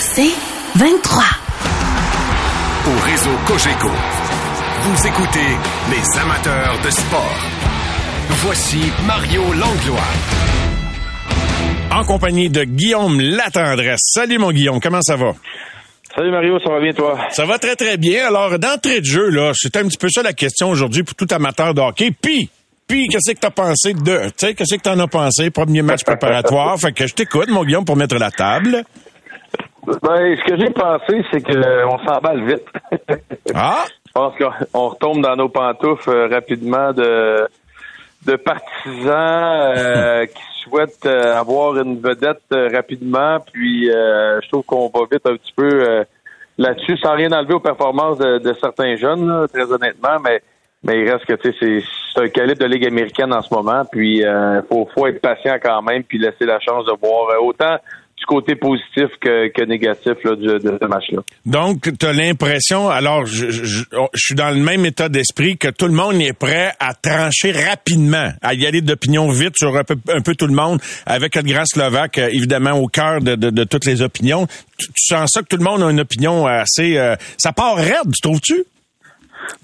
C'est 23. Au réseau Cogeco, vous écoutez les amateurs de sport. Voici Mario Langlois. En compagnie de Guillaume Latendresse. Salut mon Guillaume, comment ça va? Salut Mario, ça va bien toi? Ça va très très bien. Alors, d'entrée de jeu, là, c'était un petit peu ça la question aujourd'hui pour tout amateur de hockey. Puis, puis, qu'est-ce que t'as pensé de, tu sais, qu'est-ce que t'en as pensé? Premier match préparatoire. fait que je t'écoute, mon Guillaume, pour mettre la table. Ben, ce que j'ai pensé, c'est qu'on s'emballe vite. Ah! Je pense qu'on retombe dans nos pantoufles euh, rapidement de, de partisans euh, qui souhaitent euh, avoir une vedette euh, rapidement. Puis euh, je trouve qu'on va vite un petit peu euh, là-dessus, sans rien enlever aux performances de, de certains jeunes, là, très honnêtement, mais mais il reste que tu sais, c'est c'est un calibre de Ligue américaine en ce moment. Puis il faut, faut être patient quand même, puis laisser la chance de voir euh, autant du côté positif que, que négatif là, de ce match-là. Donc, tu as l'impression, alors je, je- je- je suis dans le même état d'esprit que tout le monde est prêt à trancher rapidement, à y aller d'opinion vite sur un peu, un peu tout le monde, avec le grand Slovaque, euh, évidemment, au cœur de, de- de toutes les opinions. Tu, tu sens ça que tout le monde a une opinion assez... euh, ça part raide, tu trouves-tu?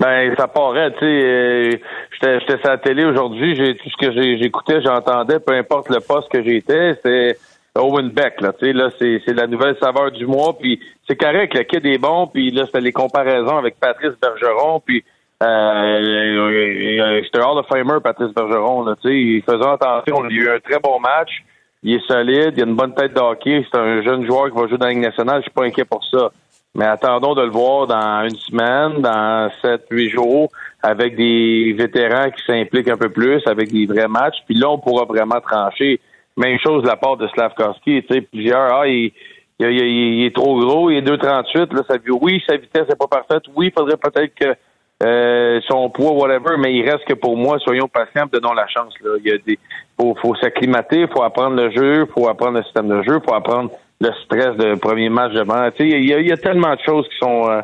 Ben, ça paraît, tu sais, euh, j'étais j'étais sur la télé aujourd'hui, j'ai tout ce que j'ai- j'écoutais, j'entendais, peu importe le poste que j'étais, c'était Owen Beck, là, tu sais, là, c'est c'est la nouvelle saveur du mois, puis c'est correct, le kid est bon, puis là, c'était les comparaisons avec Patrice Bergeron, puis euh, euh, euh, c'était Hall of Famer, Patrice Bergeron, là, tu sais, il faisait attention, il a eu un très bon match, il est solide, il a une bonne tête de hockey, c'est un jeune joueur qui va jouer dans la Ligue nationale, je suis pas inquiet pour ça. Mais attendons de le voir dans une semaine, dans sept, huit jours, avec des vétérans qui s'impliquent un peu plus, avec des vrais matchs. Puis là, on pourra vraiment trancher. Même chose de la part de Slavkovski. Tu sais, plusieurs, ah, il, il, il- il est trop gros, il est 2,38. Là, ça, oui, sa vitesse n'est pas parfaite. Oui, il faudrait peut-être que euh, son poids, whatever, mais il reste que pour moi, soyons patients, donnons la chance. Là. Il y a des, faut, faut s'acclimater, faut apprendre le jeu, faut apprendre le système de jeu, faut apprendre le stress de premier match devant. Tu sais, il y, a, il y a tellement de choses qui sont euh,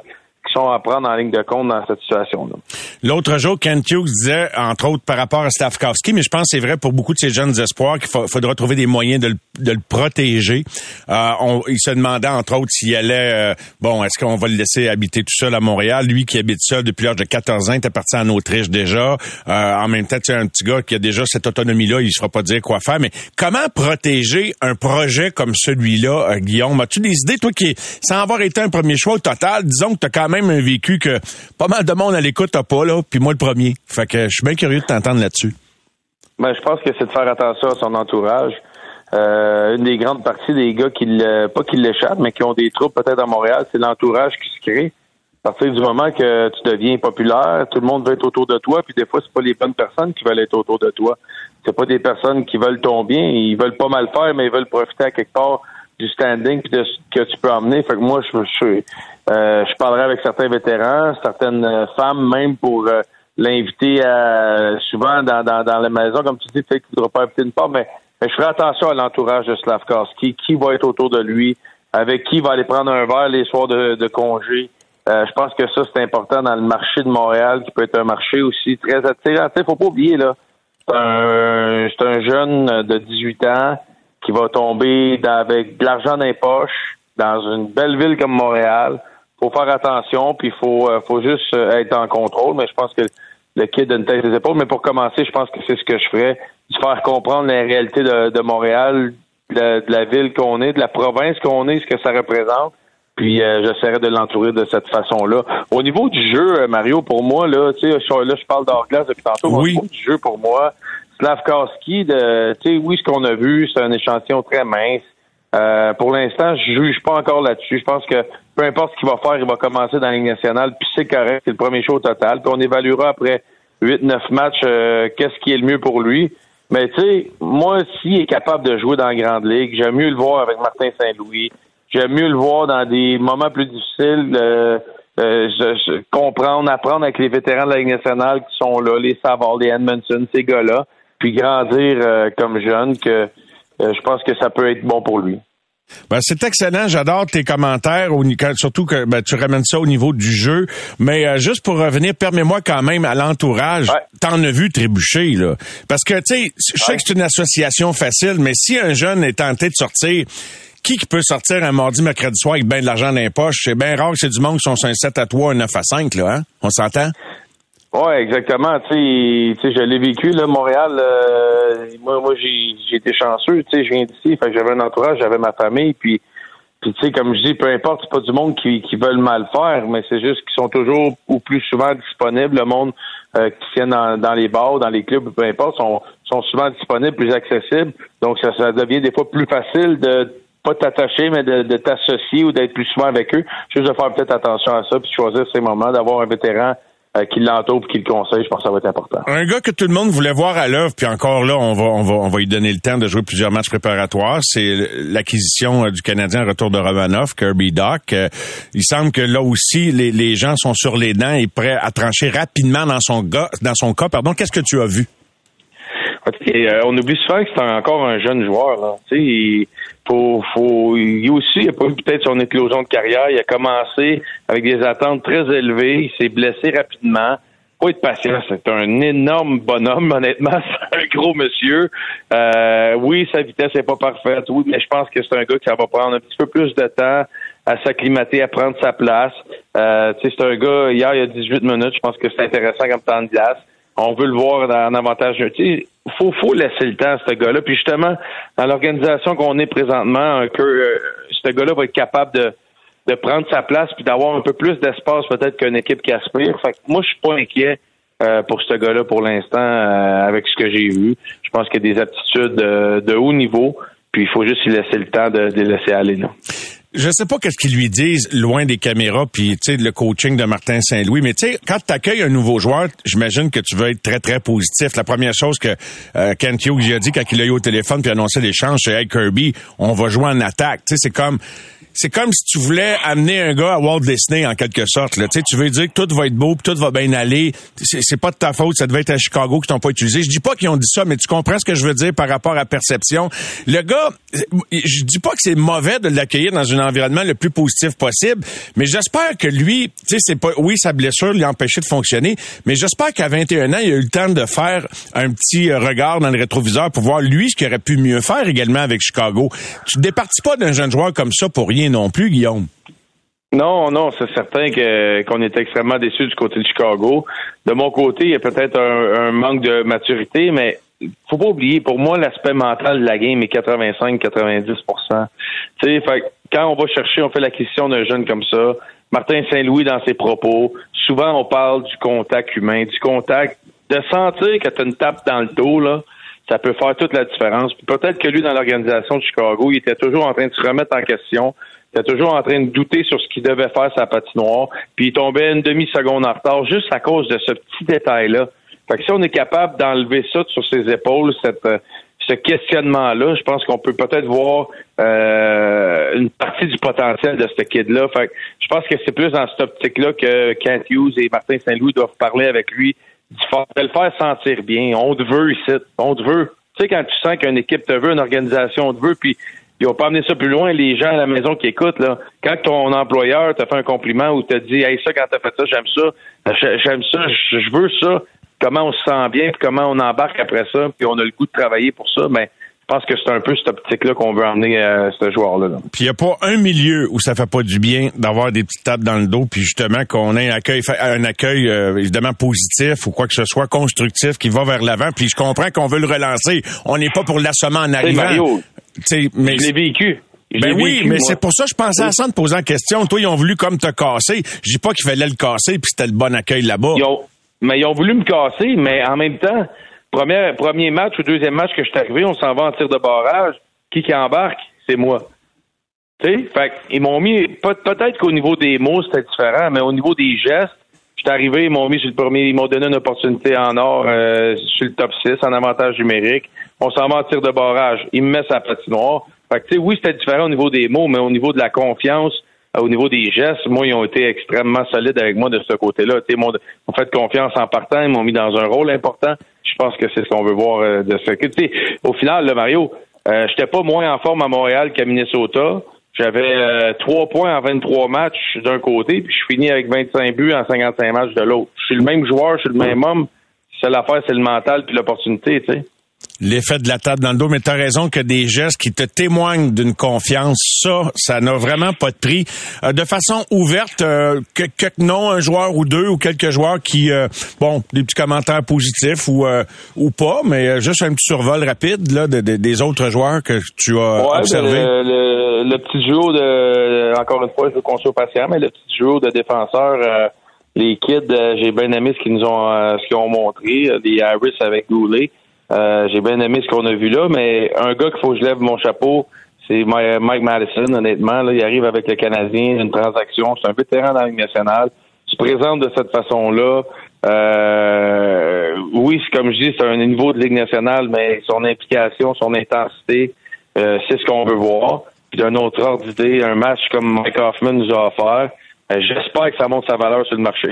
qui sont à prendre en ligne de compte dans cette situation-là. L'autre jour, Kent Hughes disait, entre autres par rapport à Stavkovski, mais je pense que c'est vrai pour beaucoup de ces jeunes espoirs qu'il fa- faudra trouver des moyens de le, de le protéger. Euh, on- il se demandait, entre autres, s'il allait, euh, bon, est-ce qu'on va le laisser habiter tout seul à Montréal? Lui qui habite seul depuis l'âge de 14 ans, il était parti en Autriche déjà. Euh, en même temps, c'est un petit gars qui a déjà cette autonomie-là, il ne se fera pas dire quoi faire. Mais comment protéger un projet comme celui-là, euh, Guillaume? As-tu des idées, toi qui, sans avoir été un premier choix au total, disons que tu as quand même un vécu que pas mal de monde à l'écoute n'a pas, puis moi le premier. Je suis bien curieux de t'entendre là-dessus. Ben, je pense que c'est de faire attention à son entourage. Euh, une des grandes parties des gars qui le- pas l'échappent, mais qui ont des troupes peut-être à Montréal, c'est l'entourage qui se crée. À partir du moment que tu deviens populaire, tout le monde veut être autour de toi, puis des fois, c'est pas les bonnes personnes qui veulent être autour de toi. C'est pas des personnes qui veulent ton bien, ils veulent pas mal faire, mais ils veulent profiter à quelque part du standing de ce que tu peux emmener. Fait que moi, je, je, je parlerai avec certains vétérans, certaines euh, femmes même pour euh, l'inviter souvent dans, dans, dans la maison, comme tu dis, peut-être qu'il ne voudra pas inviter une part, mais, mais je ferai attention à l'entourage de Slavkovski, qui va être autour de lui, avec qui va aller prendre un verre les soirs de, de congé? Euh, je pense que ça, c'est important dans le marché de Montréal, qui peut être un marché aussi très attirant. Il faut pas oublier, là, c'est un, un jeune de 18 ans qui va tomber avec de l'argent dans les poches dans une belle ville comme Montréal. Faut faire attention, puis il faut, euh, faut juste euh, être en contrôle. Mais je pense que le kid a une tête des épaules. Mais pour commencer, je pense que c'est ce que je ferais, de faire comprendre la réalité de, de Montréal, de, de la ville qu'on est, de la province qu'on est, ce que ça représente. Puis euh, j'essaierai de l'entourer de cette façon-là. Au niveau du jeu, euh, Mario, pour moi, là, tu sais, je- là, je parle d'Orglas depuis tantôt. Oui. Au niveau du jeu, pour moi, Slavkowski, de, tu sais, oui, ce qu'on a vu, c'est un échantillon très mince. Euh, pour l'instant, je juge pas encore là-dessus. Je pense que peu importe ce qu'il va faire, il va commencer dans la Ligue nationale, puis c'est correct, c'est le premier show total. Puis on évaluera après 8-9 matchs euh, qu'est-ce qui est le mieux pour lui. Mais tu sais, moi, s'il est capable de jouer dans la Grande Ligue, j'aime mieux le voir avec Martin Saint-Louis. J'aime mieux le voir dans des moments plus difficiles, euh, euh, comprendre, apprendre avec les vétérans de la Ligue nationale qui sont là, les Savard, les Edmondson, ces gars-là, puis grandir euh, comme jeune, que je pense que ça peut être bon pour lui. Ben, c'est excellent. J'adore tes commentaires, surtout que ben, tu ramènes ça au niveau du jeu. Mais euh, juste pour revenir, permets-moi quand même à l'entourage. Ouais. T'en as vu trébucher, là. Parce que, tu sais, je sais que c'est une association facile, mais si un jeune est tenté de sortir, qui qui peut sortir un mardi, mercredi soir avec bien de l'argent dans les poches? C'est bien rare que c'est du monde qui sont sur un 7 à 3, un 9 à 5, là, hein? On s'entend? Oui, exactement. Tu sais, je l'ai vécu, là, Montréal. Euh, moi, moi j'ai été chanceux. Tu sais, je viens d'ici, j'avais un entourage, j'avais ma famille, puis puis tu sais, comme je dis, peu importe, c'est pas du monde qui, qui veulent mal faire, mais c'est juste qu'ils sont toujours ou plus souvent disponibles. Le monde euh, qui vient dans, dans, les bars, dans les clubs, peu importe, sont, sont souvent disponibles, plus accessibles. Donc ça, ça devient des fois plus facile de pas t'attacher, mais de, de t'associer ou d'être plus souvent avec eux. Juste de faire peut-être attention à ça, puis choisir ces moments, d'avoir un vétéran euh, qui l'entoure et qui le conseille, je pense que ça va être important. Un gars que tout le monde voulait voir à l'œuvre, puis encore là, on va, on va, on va lui donner le temps de jouer plusieurs matchs préparatoires. C'est l'acquisition euh, du Canadien retour de Romanov, Kirby Doc. Euh, il semble que là aussi, les, les gens sont sur les dents et prêts à trancher rapidement dans son gars, dans son cas. Pardon, qu'est-ce que tu as vu? on oublie souvent que c'est encore un jeune joueur. Là. Tu sais, faut, faut, aussi, il a pas eu peut-être son éclosion de carrière. Il a commencé avec des attentes très élevées. Il s'est blessé rapidement. Faut être patient. C'est un énorme bonhomme, honnêtement. C'est un gros monsieur. Euh, oui, sa vitesse n'est pas parfaite. Oui, mais je pense que c'est un gars qui va prendre un petit peu plus de temps à s'acclimater, à prendre sa place. Euh, c'est un gars, hier, il y a 18 minutes. Je pense que c'est intéressant comme temps de glace on veut le voir en avantage. Il faut, faut laisser le temps à ce gars-là. Puis justement, dans l'organisation qu'on est présentement, que euh, ce gars-là va être capable de, de prendre sa place puis d'avoir un peu plus d'espace peut-être qu'une équipe qui aspire. Fait que moi, je suis pas inquiet euh, pour ce gars-là pour l'instant euh, avec ce que j'ai vu. Je pense qu'il y a des aptitudes de haut niveau. Puis il faut juste lui laisser le temps de, de laisser aller. Là. Je sais pas qu'est-ce qu'ils lui disent loin des caméras puis tu sais le coaching de Martin Saint-Louis mais tu sais quand tu accueilles un nouveau joueur, j'imagine que tu veux être très très positif. La première chose que euh, Kent Hughes a dit quand il a eu au téléphone puis annoncé l'échange, c'est hey Kirby, on va jouer en attaque. Tu sais c'est comme c'est comme si tu voulais amener un gars à Walt Disney en quelque sorte. Là. Tu, sais, tu veux dire que tout va être beau, puis tout va bien aller. C'est, pas de ta faute, ça devait être à Chicago qui t'ont pas utilisé. Je dis pas qu'ils ont dit ça, mais tu comprends ce que je veux dire par rapport à perception. Le gars, je dis pas que c'est mauvais de l'accueillir dans un environnement le plus positif possible, mais j'espère que lui, tu sais, c'est pas, oui, sa blessure lui a empêché de fonctionner, mais j'espère qu'à 21 ans, il a eu le temps de faire un petit euh, regard dans le rétroviseur pour voir lui ce qu'il aurait pu mieux faire également avec Chicago. Tu te départis pas d'un jeune joueur comme ça pour rien non plus, Guillaume. Non, non, c'est certain que qu'on est extrêmement déçu du côté de Chicago. De mon côté, il y a peut-être un, manque de maturité, mais faut pas oublier, pour moi, l'aspect mental de la game est 85-90 Tu sais, quand on va chercher, on fait l'acquisition d'un jeune comme ça. Martin Saint-Louis dans ses propos, souvent on parle du contact humain, du contact, de sentir que tu as une tape dans le dos, là, ça peut faire toute la différence. peut-être que lui, dans l'organisation de Chicago, il était toujours en train de se remettre en question. Il était toujours en train de douter sur ce qu'il devait faire sa patinoire. Puis il tombait une demi-seconde en retard juste à cause de ce petit détail-là. Fait que si on est capable d'enlever ça sur ses épaules, cette, euh, ce questionnement-là, je pense qu'on peut peut-être voir euh, une partie du potentiel de ce kid-là. Fait que je pense que c'est plus dans cette optique-là que Kent Hughes et Martin Saint-Louis doivent parler avec lui de le faire sentir bien. On te veut ici. On te veut. Tu sais, quand tu sens qu'une équipe te veut, une organisation te veut, puis ils vont pas amener ça plus loin, les gens à la maison qui écoutent, là. Quand ton employeur t'a fait un compliment ou t'a dit, hey, ça, quand t'as fait ça, j'aime ça, j'aime ça, je veux ça, comment on se sent bien, puis comment on embarque après ça, puis on a le goût de travailler pour ça, mais je pense que c'est un peu cette optique-là qu'on veut emmener à ce joueur-là. Puis il n'y a pas un milieu où ça fait pas du bien d'avoir des petites tapes dans le dos, puis justement qu'on ait un accueil, un accueil euh, évidemment positif ou quoi que ce soit constructif qui va vers l'avant. Puis je comprends qu'on veut le relancer. On n'est pas pour l'assommer en arrivant. Mario, mais je l'ai vécu. ben oui, mais c'est pour ça que je pensais à ça en te posant la question. Toi, ils ont voulu comme te casser. Je dis pas qu'il fallait le casser puis c'était le bon accueil là-bas. Mais ils ont voulu me casser, mais en même temps, Premier, premier match ou deuxième match que je suis arrivé, on s'en va en tir de barrage. Qui qui embarque? C'est moi. Tu sais, ils m'ont mis, peut-être qu'au niveau des mots, c'était différent, mais au niveau des gestes, je suis arrivé, ils m'ont mis sur le premier, ils m'ont donné une opportunité en or euh, sur le top 6 en avantage numérique. On s'en va en tir de barrage. Il me met sa patinoire. Fait que, tu sais, oui, c'était différent au niveau des mots, mais au niveau de la confiance, au niveau des gestes, moi, ils ont été extrêmement solides avec moi de ce côté-là. Ils m'ont fait confiance en partant, ils m'ont mis dans un rôle important. Je pense que c'est ce qu'on veut voir euh, de ce que au final, le Mario, euh, j'étais pas moins en forme à Montréal qu'à Minnesota. J'avais euh, points en 23 matchs d'un côté, puis je finis avec 25 buts en 55 matchs de l'autre. Je suis le même joueur, je suis le même homme. C'est l'affaire, c'est le mental puis l'opportunité, tu sais. L'effet de la table dans le dos, mais tu as raison que des gestes qui te témoignent d'une confiance, ça, ça n'a vraiment pas de prix. Euh, de façon ouverte, euh, que, quelques noms, un joueur ou deux ou quelques joueurs qui, euh, bon, des petits commentaires positifs ou ou pas, mais juste un petit survol rapide là des autres joueurs que tu as ouais, observé. Le, le, petit duo de, encore une fois, je veux qu'on soit patient, mais le petit duo de défenseurs, les kids, j'ai bien aimé ce qu'ils nous ont, ce qu'ils ont montré, les Harris avec Goulet. Euh, j'ai bien aimé ce qu'on a vu là, mais un gars qu'il faut que je lève mon chapeau, c'est Mike Madison, honnêtement. Là, il arrive avec le Canadien, une transaction. C'est un vétéran dans la Ligue nationale. se présente de cette façon-là. Euh, oui, comme je dis, c'est un niveau de Ligue nationale, mais son implication, son intensité, euh, c'est ce qu'on veut voir. Puis d'un autre ordre d'idée, un match comme Mike Hoffman nous a offert, j'espère que ça monte sa valeur sur le marché.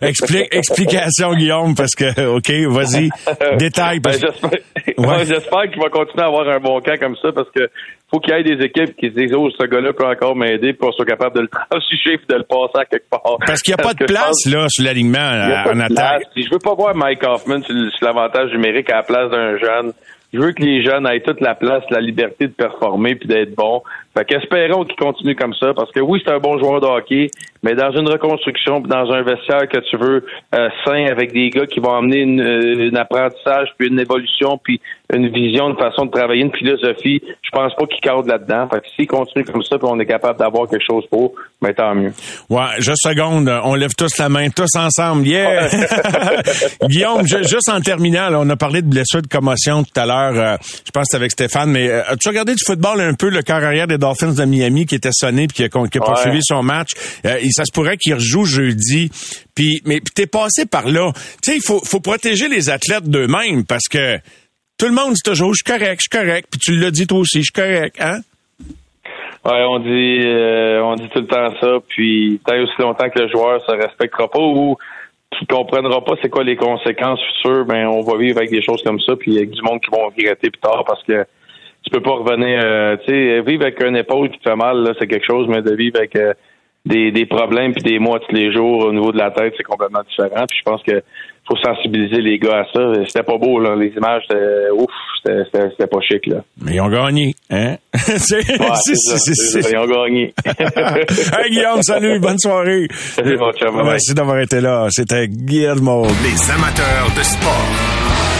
explication, Guillaume, parce que, OK, vas-y, détail. Ben, j'espère qu'il va continuer à avoir un bon camp comme ça, parce que faut qu'il y ait des équipes qui se disent, oh, ce gars-là peut encore m'aider, pour soit capable de le transiger et de le passer à quelque part. Parce qu'il n'y a pas de place, là, sur l'alignement en attaque. Je veux pas voir Mike Hoffman sur l'avantage numérique à la place d'un jeune je veux que les jeunes aient toute la place, la liberté de performer puis d'être bons. Fait qu'espérons qu'ils continuent comme ça, parce que oui, c'est un bon joueur de hockey, mais dans une reconstruction, dans un vestiaire que tu veux euh, sain, avec des gars qui vont amener une, euh, apprentissage, puis une évolution, puis une vision, une façon de travailler, une philosophie, je pense pas qu'ils cadrent là-dedans. Fait que s'ils continuent comme ça, puis on est capable d'avoir quelque chose pour, mais tant mieux. Ouais, juste seconde, on lève tous la main, tous ensemble. Yeah! Guillaume, juste en terminant, on a parlé de blessures de commotion tout à l'heure, euh, je pense que avec Stéphane, mais as-tu regardé du football un peu, le carrière arrière des Dolphins de Miami qui était sonné puis qui a, poursuivi son match. Euh, et ça se pourrait qu'il rejoue jeudi. Puis, mais t'es passé par là. Tu sais, il faut, faut protéger les athlètes d'eux-mêmes parce que tout le monde dit toujours, je suis correct, je suis correct. Puis tu l'as dit toi aussi, je suis correct, hein? Ouais, on dit, euh, on dit tout le temps ça. Puis tant aussi longtemps que le joueur se respectera pas ou qui comprendra pas c'est quoi les conséquences futures, ben on va vivre avec des choses comme ça, puis avec du monde qui vont regretter plus tard parce que tu peux pas revenir. Euh, tu sais, vivre avec un épaule qui te fait mal, là, c'est quelque chose, mais de vivre avec euh, des, des problèmes puis des mois tous les jours au niveau de la tête, c'est complètement différent. Puis je pense que faut sensibiliser les gars à ça. C'était pas beau, là. Les images, c'était ouf, c'était pas chic, là. Mais ils ont gagné, hein? c'est, Ils ont gagné. hey, Guillaume, salut, bonne soirée. Salut, mon chum. Merci d'avoir été là. C'était Guillermo. Les amateurs de sport.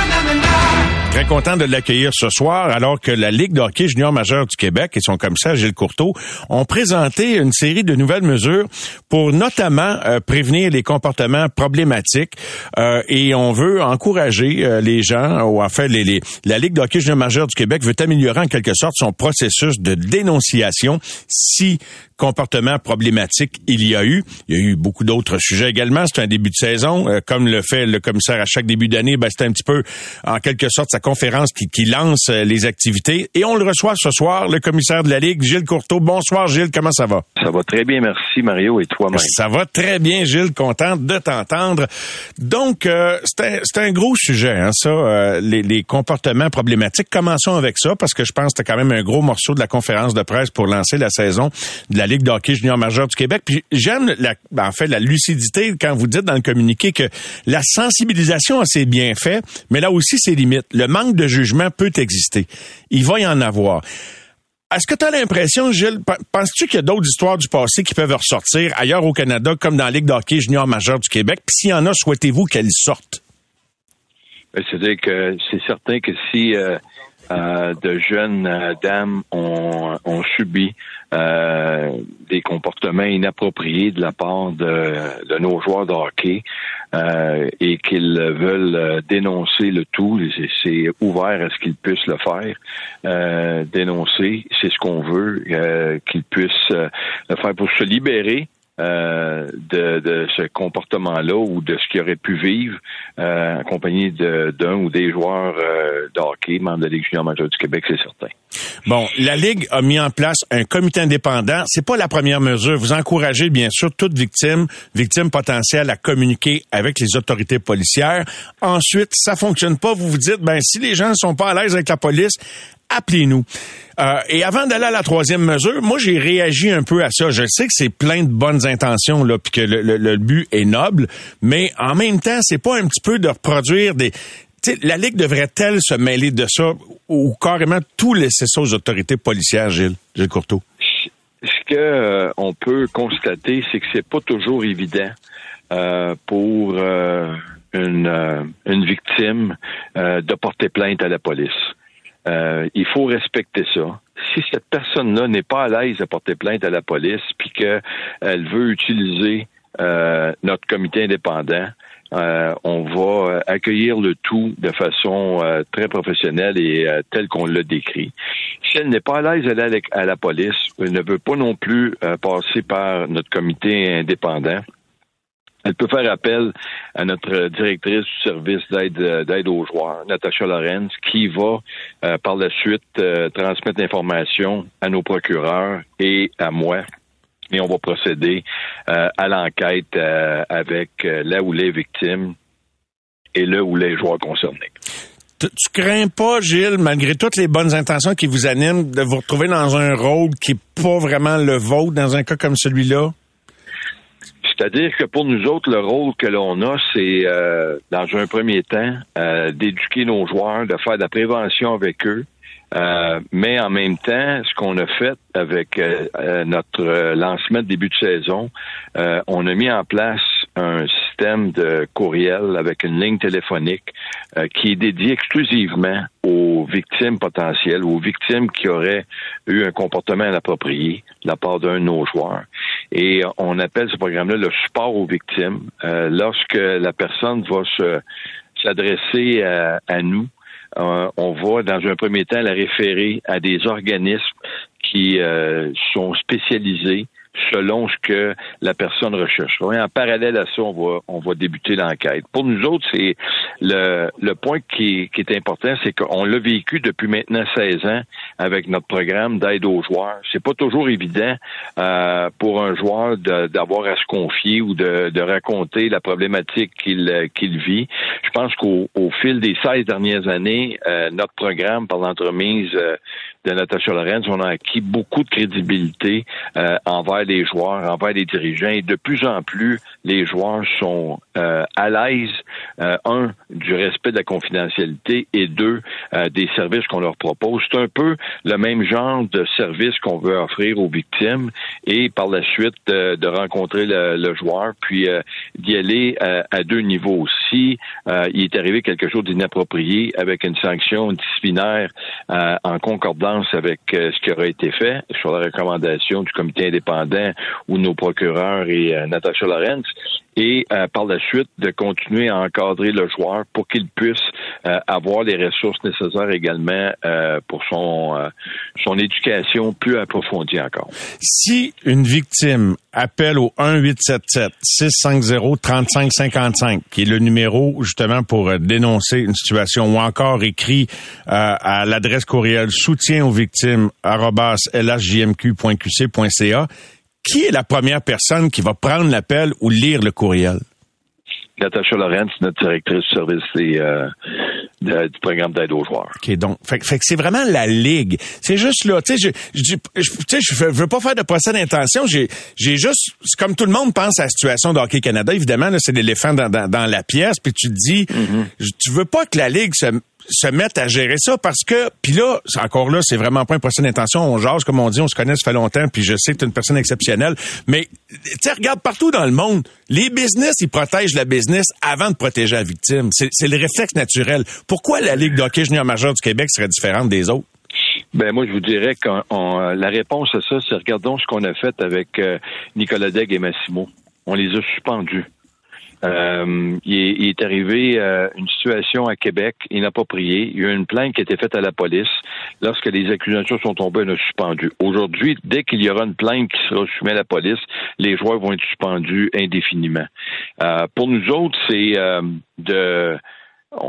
Très content de l'accueillir ce soir, alors que la Ligue de hockey junior majeur du Québec et son commissaire Gilles Courteau ont présenté une série de nouvelles mesures pour notamment euh, prévenir les comportements problématiques euh, et on veut encourager euh, les gens, ou en fait, les, la Ligue de hockey junior majeur du Québec veut améliorer en quelque sorte son processus de dénonciation si comportement problématique il y a eu. Il y a eu beaucoup d'autres sujets également. C'est un début de saison. comme le fait le commissaire à chaque début d'année, ben, c'est un petit peu, en quelque sorte, sa conférence qui, qui, lance euh, les activités. Et on le reçoit ce soir, le commissaire de la Ligue, Gilles Courteau. Bonsoir, Gilles. Comment ça va? Ça va très bien, merci, Mario, et toi-même? Ça va très bien, Gilles. Content de t'entendre. Donc, euh, c'est un, gros sujet, hein, ça, euh, les, les, comportements problématiques. Commençons avec ça, parce que je pense que c'était quand même un gros morceau de la conférence de presse pour lancer la saison de la Ligue de hockey junior majeur du Québec. Puis j'aime, la, en fait, la lucidité quand vous dites dans le communiqué que la sensibilisation a ses bienfaits, mais là aussi ses limites. Le manque de jugement peut exister. Il va y en avoir. Est-ce que tu as l'impression, Gilles, penses-tu qu'il y a d'autres histoires du passé qui peuvent ressortir ailleurs au Canada, comme dans la Ligue d'hockey junior majeur du Québec? Puis s'il y en a, souhaitez-vous qu'elles sortent? Ben, c'est-à-dire que c'est certain que si euh, euh, de jeunes euh, dames ont, ont subi euh, des comportements inappropriés de la part de, de nos joueurs de hockey et qu'ils veulent dénoncer le tout, c'est ouvert à ce qu'ils puissent le faire. dénoncer, c'est ce qu'on veut, qu'ils puissent le faire pour se libérer euh, de, ce comportement-là ou de ce qu'il aurait pu vivre euh, en compagnie d'un ou des joueurs euh, de membres de la Ligue junior majeure du Québec, c'est certain. Bon, la Ligue a mis en place un comité indépendant. C'est pas la première mesure. Vous encouragez, bien sûr, toute victime, victime potentielle à communiquer avec les autorités policières. Ensuite, ça fonctionne pas. Vous vous dites, ben, si les gens ne sont pas à l'aise avec la police, appelez-nous. Euh, et avant d'aller à la troisième mesure, moi j'ai réagi un peu à ça. Je sais que c'est plein de bonnes intentions là, puis que le, le, but est noble, mais en même temps, c'est pas un petit peu de reproduire des la Ligue devrait-elle se mêler de ça ou carrément tout laisser ça aux autorités policières, Gilles, Gilles Courteau? Ce que euh, on peut constater, c'est que c'est pas toujours évident euh, pour euh, une, une victime de porter plainte à la police. Il faut respecter ça. Si cette personne-là n'est pas à l'aise de porter plainte à la police, puis qu'elle veut utiliser notre comité indépendant, euh, on va euh, accueillir le tout de façon euh, très professionnelle et telle qu'on l'a décrit. Si elle n'est pas à l'aise d'aller à la police, elle ne veut pas non plus passer par notre comité indépendant, elle peut faire appel à notre directrice du service d'aide d'aide aux joueurs, Natacha Lorenz, qui va par la suite transmettre l'information à nos procureurs et à moi et on va procéder euh, à l'enquête euh, avec euh, là où les victimes et là où les joueurs concernés. Tu, crains pas, Gilles, malgré toutes les bonnes intentions qui vous animent, de vous retrouver dans un rôle qui n'est pas vraiment le vôtre dans un cas comme celui-là? C'est-à-dire que pour nous autres, le rôle que l'on a, c'est dans un premier temps d'éduquer nos joueurs, de faire de la prévention avec eux, euh, mais en même temps, ce qu'on a fait avec euh, euh, notre lancement de début de saison, on a mis en place un système de courriel avec une ligne téléphonique qui est dédié exclusivement aux victimes potentielles, aux victimes qui auraient eu un comportement inapproprié de la part d'un de nos joueurs. Et on appelle ce programme-là le support aux victimes. lorsque la personne va se s'adresser à nous, euh, on va, dans un premier temps, la référer à des organismes qui euh, sont spécialisés selon ce que la personne recherche. en parallèle à ça, on va, on va débuter l'enquête. Pour nous autres, c'est le, le point qui, qui est important, c'est qu'on l'a vécu depuis maintenant 16 ans avec notre programme d'aide aux joueurs. C'est pas toujours évident euh, pour un joueur d'avoir à se confier ou de, de raconter la problématique qu'il qu'il vit. Je pense qu'au au fil des 16 dernières années, euh, notre programme, par l'entremise euh, de Natasha Lorenz, on a acquis beaucoup de crédibilité euh, envers les joueurs, envers les dirigeants, et de plus en plus, les joueurs sont euh, à l'aise, euh, un, du respect de la confidentialité, et deux, des services qu'on leur propose. C'est un peu le même genre de service qu'on veut offrir aux victimes, et par la suite, de rencontrer le, joueur, puis d'y aller à deux niveaux. Si il est arrivé quelque chose d'inapproprié avec une sanction disciplinaire en concordance avec euh, ce qui aurait été fait sur la recommandation du comité indépendant ou nos procureurs et euh, Natacha Lorenz et euh, par la suite de continuer à encadrer le joueur pour qu'il puisse avoir les ressources nécessaires également pour son son éducation plus approfondie encore. Si une victime appelle au 1 877 650 3555 qui est le numéro justement pour dénoncer une situation ou encore écrit à l'adresse courriel soutien aux victimes lhjmq.qc.ca. Qui est la première personne qui va prendre l'appel ou lire le courriel? Natacha Lorenz, notre directrice du service euh, du programme d'aide aux joueurs. OK, donc, fait, que c'est vraiment la ligue. C'est juste là, tu sais, je, je, je, veux pas faire de procès d'intention. J'ai, j'ai juste, comme tout le monde pense à la situation de Hockey Canada, évidemment, c'est l'éléphant dans, dans, la pièce, puis tu te dis, mm-hmm. tu veux pas que la ligue se se mettent à gérer ça parce que puis là encore là c'est vraiment pas un procès d'intention on jase comme on dit on se connaît ça fait longtemps puis je sais que tu es une personne exceptionnelle mais tu sais regarde partout dans le monde les business ils protègent la business avant de protéger la victime c'est le réflexe naturel pourquoi la ligue d'hockey junior majeur du Québec serait différente des autres? Ben moi, je vous dirais que la réponse à ça, c'est regardons ce qu'on a fait avec euh, Nicolas Degg et Massimo. On les a suspendus. Euh, il, est, arrivé euh, une situation à Québec inappropriée. Il y a eu une plainte qui a été faite à la police. Lorsque les accusations sont tombées, on a suspendu. Aujourd'hui, dès qu'il y aura une plainte qui sera soumise à la police, les joueurs vont être suspendus indéfiniment. Euh, pour nous autres, c'est de...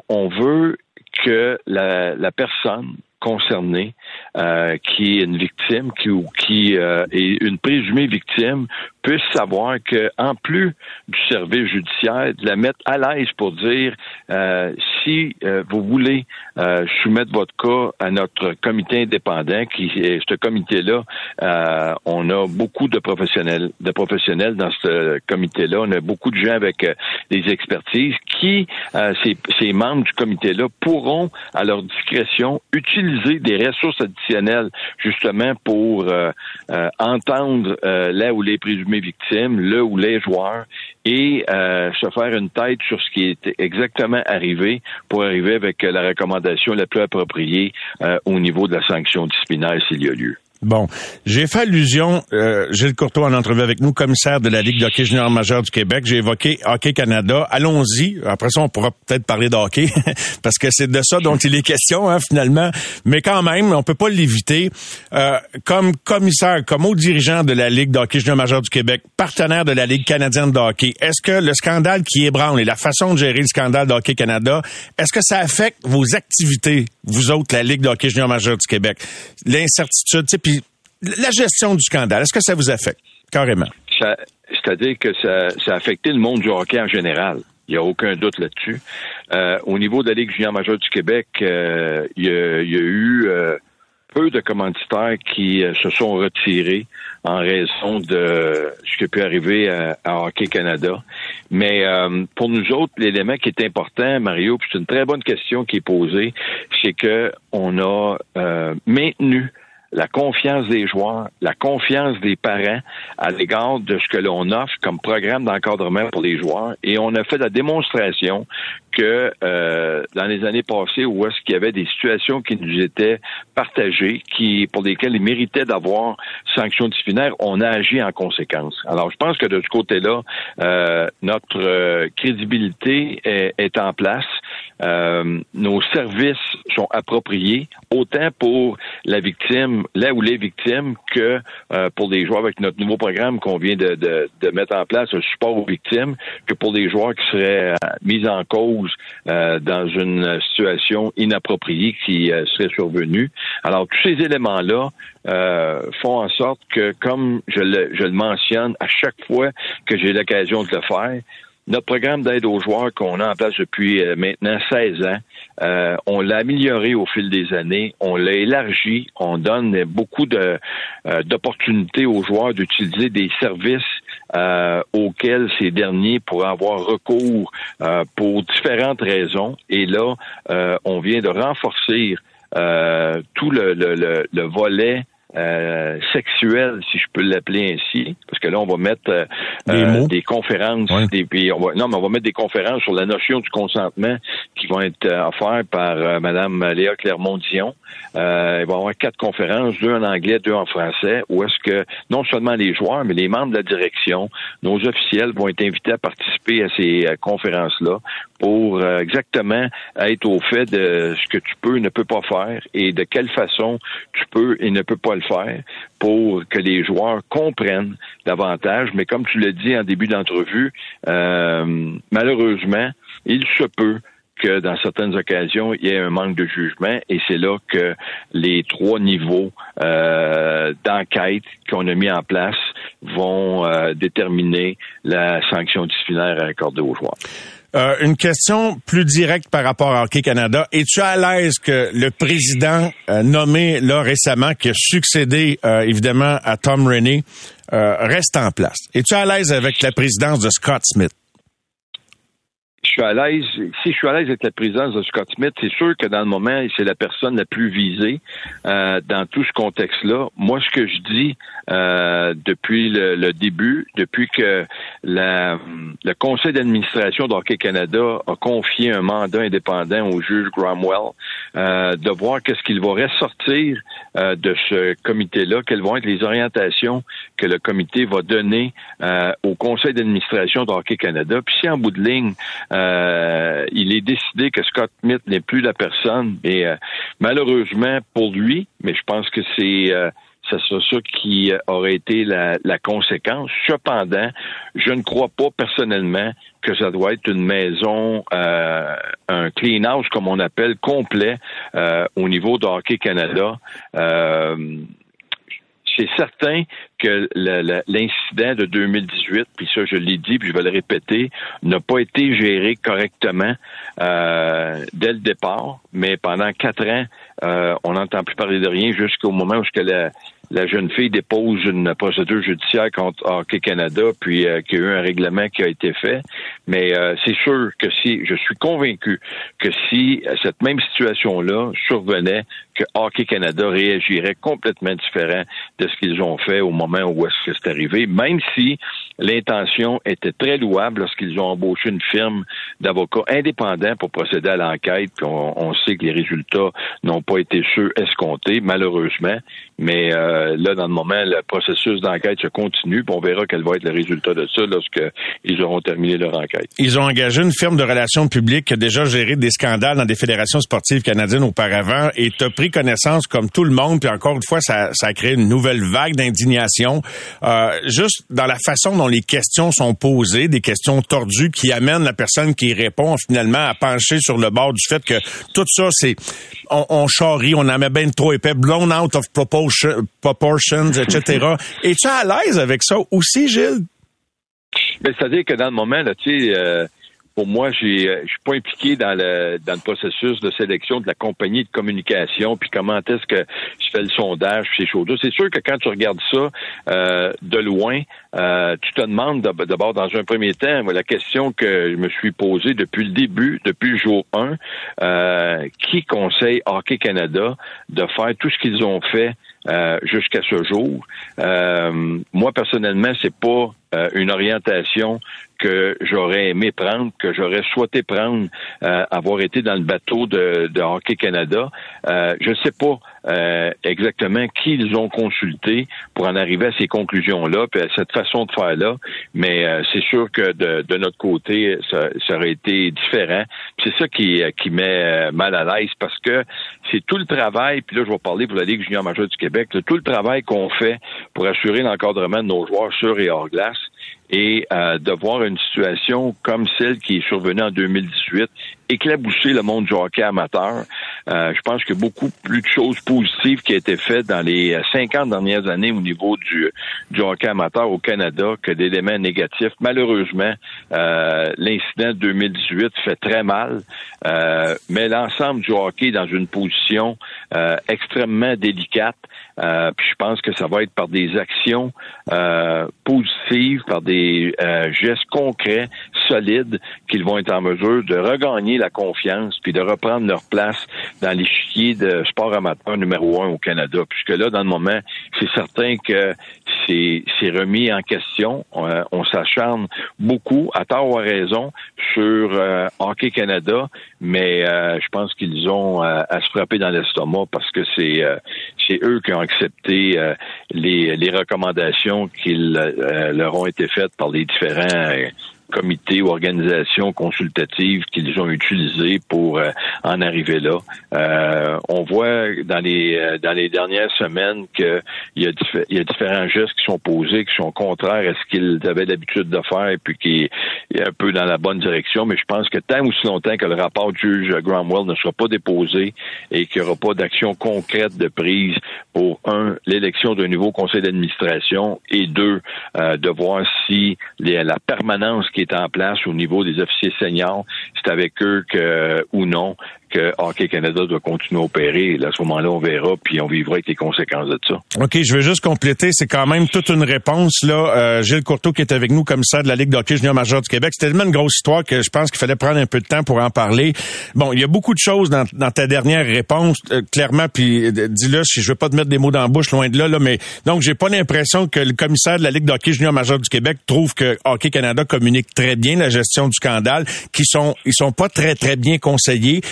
On veut que la, la personne concernée, qui est une victime, qui, ou qui est une présumée victime, puisse savoir que en plus du service judiciaire, de la mettre à l'aise pour dire euh, si euh, vous voulez euh, soumettre votre cas à notre comité indépendant, qui est ce comité-là, on a beaucoup de professionnels, de professionnels dans ce comité-là. On a beaucoup de gens avec des expertises qui, ces, ces membres du comité-là, pourront à leur discrétion utiliser des ressources additionnelles justement pour entendre là où les présumés victimes, là où les joueurs, et se faire une tête sur ce qui est exactement arrivé pour arriver avec la recommandation la plus appropriée euh, au niveau de la sanction disciplinaire s'il y a lieu. Bon, j'ai fait allusion, euh, Gilles Courteau en entrevue avec nous, commissaire de la Ligue de hockey junior du Québec. J'ai évoqué Hockey Canada. Allons-y. Après ça, on pourra peut-être parler de hockey, parce que c'est de ça dont il est question, hein, finalement. Mais quand même, on peut pas l'éviter. Euh, comme commissaire, comme haut dirigeant de la Ligue de hockey junior du Québec, partenaire de la Ligue canadienne de hockey, est-ce que le scandale qui ébranle et la façon de gérer le scandale de Hockey Canada, est-ce que ça affecte vos activités, vous autres, la Ligue de hockey junior du Québec? L'incertitude, tu sais, la gestion du scandale, est-ce que ça vous affecte carrément? C'est-à-dire que ça, a affecté le monde du hockey en général. Il n'y a aucun doute là-dessus. Euh, au niveau de la Ligue junior majeure du Québec, euh, il, y a, eu euh, peu de commanditaires qui se sont retirés en raison de ce qui a pu arriver à, Hockey Canada. Mais pour nous autres, l'élément qui est important, Mario, puis c'est une très bonne question qui est posée, c'est que on a maintenu la confiance des joueurs, la confiance des parents à l'égard de ce que l'on offre comme programme d'encadrement pour les joueurs. Et on a fait la démonstration que euh, dans les années passées, où est-ce qu'il y avait des situations qui nous étaient partagées, qui pour lesquelles ils méritaient d'avoir sanctions disciplinaires, on a agi en conséquence. Alors, je pense que de ce côté-là, euh, notre euh, crédibilité est, est, en place. Euh, nos services sont appropriés, autant pour la victime, là où les victimes, que euh, pour des joueurs avec notre nouveau programme qu'on vient de, de, de, mettre en place, un support aux victimes, que pour des joueurs qui seraient euh, mis en cause dans une situation inappropriée qui serait survenue. Alors, tous ces éléments-là font en sorte que, comme je le, je le mentionne à chaque fois que j'ai l'occasion de le faire, notre programme d'aide aux joueurs qu'on a en place depuis euh, maintenant 16 ans, euh, on l'a amélioré au fil des années, on l'a élargi, on donne beaucoup de euh, d'opportunités aux joueurs d'utiliser des services auxquels ces derniers pourraient avoir recours pour différentes raisons. Et là, on vient de renforcer tout le, le, le volet euh, sexuelle, si je peux l'appeler ainsi, parce que là, on va mettre euh, euh, des conférences, des, on va, non, mais on va mettre des conférences sur la notion du consentement qui vont être offertes par Madame Léa Clermont-Dion. il va y avoir quatre conférences, deux en anglais, deux en français, où est-ce que non seulement les joueurs, mais les membres de la direction, nos officiels vont être invités à participer à ces conférences-là pour exactement être au fait de ce que tu peux et ne peux pas faire et de quelle façon tu peux et ne peux pas le faire pour que les joueurs comprennent davantage. Mais comme tu l'as dit en début d'entrevue, euh, malheureusement, il se peut que dans certaines occasions, il y ait un manque de jugement et c'est là que les trois niveaux euh, d'enquête qu'on a mis en place vont euh, déterminer la sanction disciplinaire accordée aux joueurs. Euh, une question plus directe par rapport à Hockey Canada. Es-tu à l'aise que le président euh, nommé là récemment, qui a succédé euh, évidemment à Tom Rennie, reste en place? Es-tu à l'aise avec la présidence de Scott Smith? Je suis à l'aise. Si je suis à l'aise avec la présidence de Scott Smith, c'est sûr que dans le moment, c'est la personne la plus visée euh, dans tout ce contexte-là. Moi, ce que je dis euh, depuis le, début, depuis que la, le conseil d'administration d'Hockey Canada a confié un mandat indépendant au juge Gramwell, euh, de voir qu'est-ce qu'il va ressortir euh, de ce comité-là, quelles vont être les orientations que le comité va donner euh, au conseil d'administration d'Hockey Canada. Puis si en bout de ligne, euh, il est décidé que Scott Smith n'est plus la personne. Et euh, malheureusement pour lui, mais je pense que c'est euh, ça ça qui aurait été la, conséquence. Cependant, je ne crois pas personnellement que ça doit être une maison, un clean house comme on appelle, complet au niveau de Hockey Canada c'est certain que l'incident de 2018, puis ça je l'ai dit, puis je vais le répéter, n'a pas été géré correctement euh, dès le départ, mais pendant quatre ans, euh, on n'entend plus parler de rien jusqu'au moment où la, jeune fille dépose une procédure judiciaire contre Hockey Canada, puis euh, qu'il y a eu un règlement qui a été fait. Mais euh, c'est sûr que si, je suis convaincu que si cette même situation-là survenait, que Hockey Canada réagirait complètement différent de ce qu'ils ont fait au moment où c'est arrivé, même si l'intention était très louable lorsqu'ils ont embauché une firme d'avocats indépendants pour procéder à l'enquête, puis on, sait que les résultats n'ont pas été ceux escomptés, malheureusement. Mais euh, là, dans le moment, le processus d'enquête se continue, puis on verra quel va être le résultat de ça lorsqu'ils auront terminé leur enquête. Ils ont engagé une firme de relations publiques qui a déjà géré des scandales dans des fédérations sportives canadiennes auparavant et tu as pris connaissance comme tout le monde, puis encore une fois, ça, ça a créé une nouvelle vague d'indignation. Euh, juste dans la façon dont les questions sont posées, des questions tordues qui amènent la personne qui répond finalement à pencher sur le bord du fait que tout ça, c'est on, on charrie, on en met bien trop épais, blown out of proportion proportions, etc. Es-tu à l'aise avec ça aussi, Gilles? Ben, c'est-à-dire que dans le moment, là, tu sais, euh, pour moi, j'ai, euh, je suis pas impliqué dans le dans le processus de sélection de la compagnie de communication, puis comment est-ce que je fais le sondage, ces choses-là. C'est sûr que quand tu regardes ça euh, de loin, tu te demandes d'abord dans un premier temps la question que je me suis posée depuis le début, depuis le jour 1, qui conseille Hockey Canada de faire tout ce qu'ils ont fait euh, jusqu'à ce jour? Euh, moi personnellement, c'est pas euh, une orientation que j'aurais aimé prendre, que j'aurais souhaité prendre, euh, avoir été dans le bateau de, de Hockey Canada. Euh, je ne sais pas euh, exactement qui ils ont consulté pour en arriver à ces conclusions-là, puis à cette façon de faire-là, mais c'est sûr que de, de notre côté, ça, ça, aurait été différent. C'est ça qui, qui met mal à l'aise parce que c'est tout le travail, puis là je vais parler pour la Ligue junior majeure du Québec, tout le travail qu'on fait pour assurer l'encadrement de nos joueurs sur et hors glace et euh, de voir une situation comme celle qui est survenue en 2018 éclabousser le monde du hockey amateur. Euh, je pense que beaucoup plus de choses positives qui ont été faites dans les 50 dernières années au niveau du, hockey amateur au Canada que d'éléments négatifs. Malheureusement, euh, l'incident de 2018 fait très mal, euh, mais l'ensemble du hockey est dans une position euh, extrêmement délicate. Euh, puis je pense que ça va être par des actions positives, par des gestes concrets, solides, qu'ils vont être en mesure de regagner la confiance puis de reprendre leur place dans l'échiquier de sport amateur numéro un au Canada. Puisque là, dans le moment, c'est certain que c'est remis en question. Euh, on, s'acharne beaucoup, à tort ou à raison, sur euh, Hockey Canada, mais euh, je pense qu'ils ont à se frapper dans l'estomac parce que c'est eux qui ont accepté les, les recommandations qui leur ont été faites par les différents comités ou organisations consultatives qu'ils ont utilisées pour euh, en arriver là. Euh, on voit dans les euh, dans les dernières semaines qu'il y, a il y a différents gestes qui sont posés, qui sont contraires à ce qu'ils avaient l'habitude de faire, et puis qui est un peu dans la bonne direction. Mais je pense que tant aussi longtemps que le rapport du juge Gramwell ne sera pas déposé et qu'il n'y aura pas d'action concrète de prise pour un l'élection d'un nouveau conseil d'administration et deux de voir si la permanence qui est en place au niveau des officiers seniors, c'est avec eux que ou non que Hockey Canada doit continuer à opérer. à ce moment-là, on verra, puis on vivra avec les conséquences de ça. OK, je vais juste compléter. C'est quand même toute une réponse. là. Euh, Gilles Courteau, qui est avec nous, ça de la Ligue d'hockey junior majeur du Québec. C'est tellement une grosse histoire que je pense qu'il fallait prendre un peu de temps pour en parler. Bon, il y a beaucoup de choses dans, ta dernière réponse, euh, clairement, puis euh, dis-le, si je veux pas te mettre des mots dans la bouche, loin de là, là mais donc j'ai pas l'impression que le commissaire de la Ligue d'hockey junior majeur du Québec trouve que Hockey Canada communique très bien la gestion du scandale, qui sont ils sont pas très très bien conseillés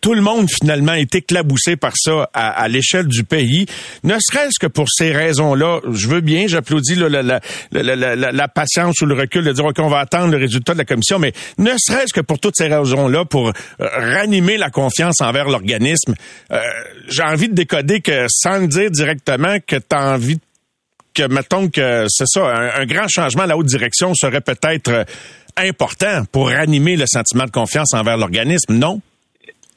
tout le monde finalement est éclaboussé par ça à, l'échelle du pays, ne serait-ce que pour ces raisons-là, je veux bien, j'applaudis la, la, la, la, patience ou le recul de dire qu'on va attendre le résultat de la commission, mais ne serait-ce que pour toutes ces raisons-là, pour euh, ranimer la confiance envers l'organisme, euh, j'ai envie de décoder que sans le dire directement que tu as envie que, mettons que c'est ça, un, un, grand changement à la haute direction serait peut-être euh, important pour ranimer le sentiment de confiance envers l'organisme, non?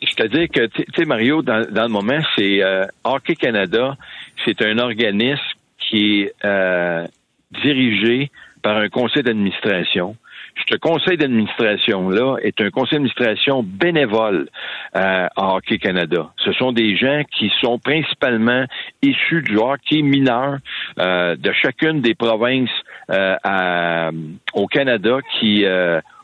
C'est-à-dire que, tu sais, Mario, dans, dans, le moment, c'est euh, Hockey Canada, c'est un organisme qui est euh, dirigé par un conseil d'administration. Ce conseil d'administration-là est un conseil d'administration bénévole euh, à Hockey Canada. Ce sont des gens qui sont principalement issus du hockey mineur euh, de chacune des provinces euh, à, au Canada qui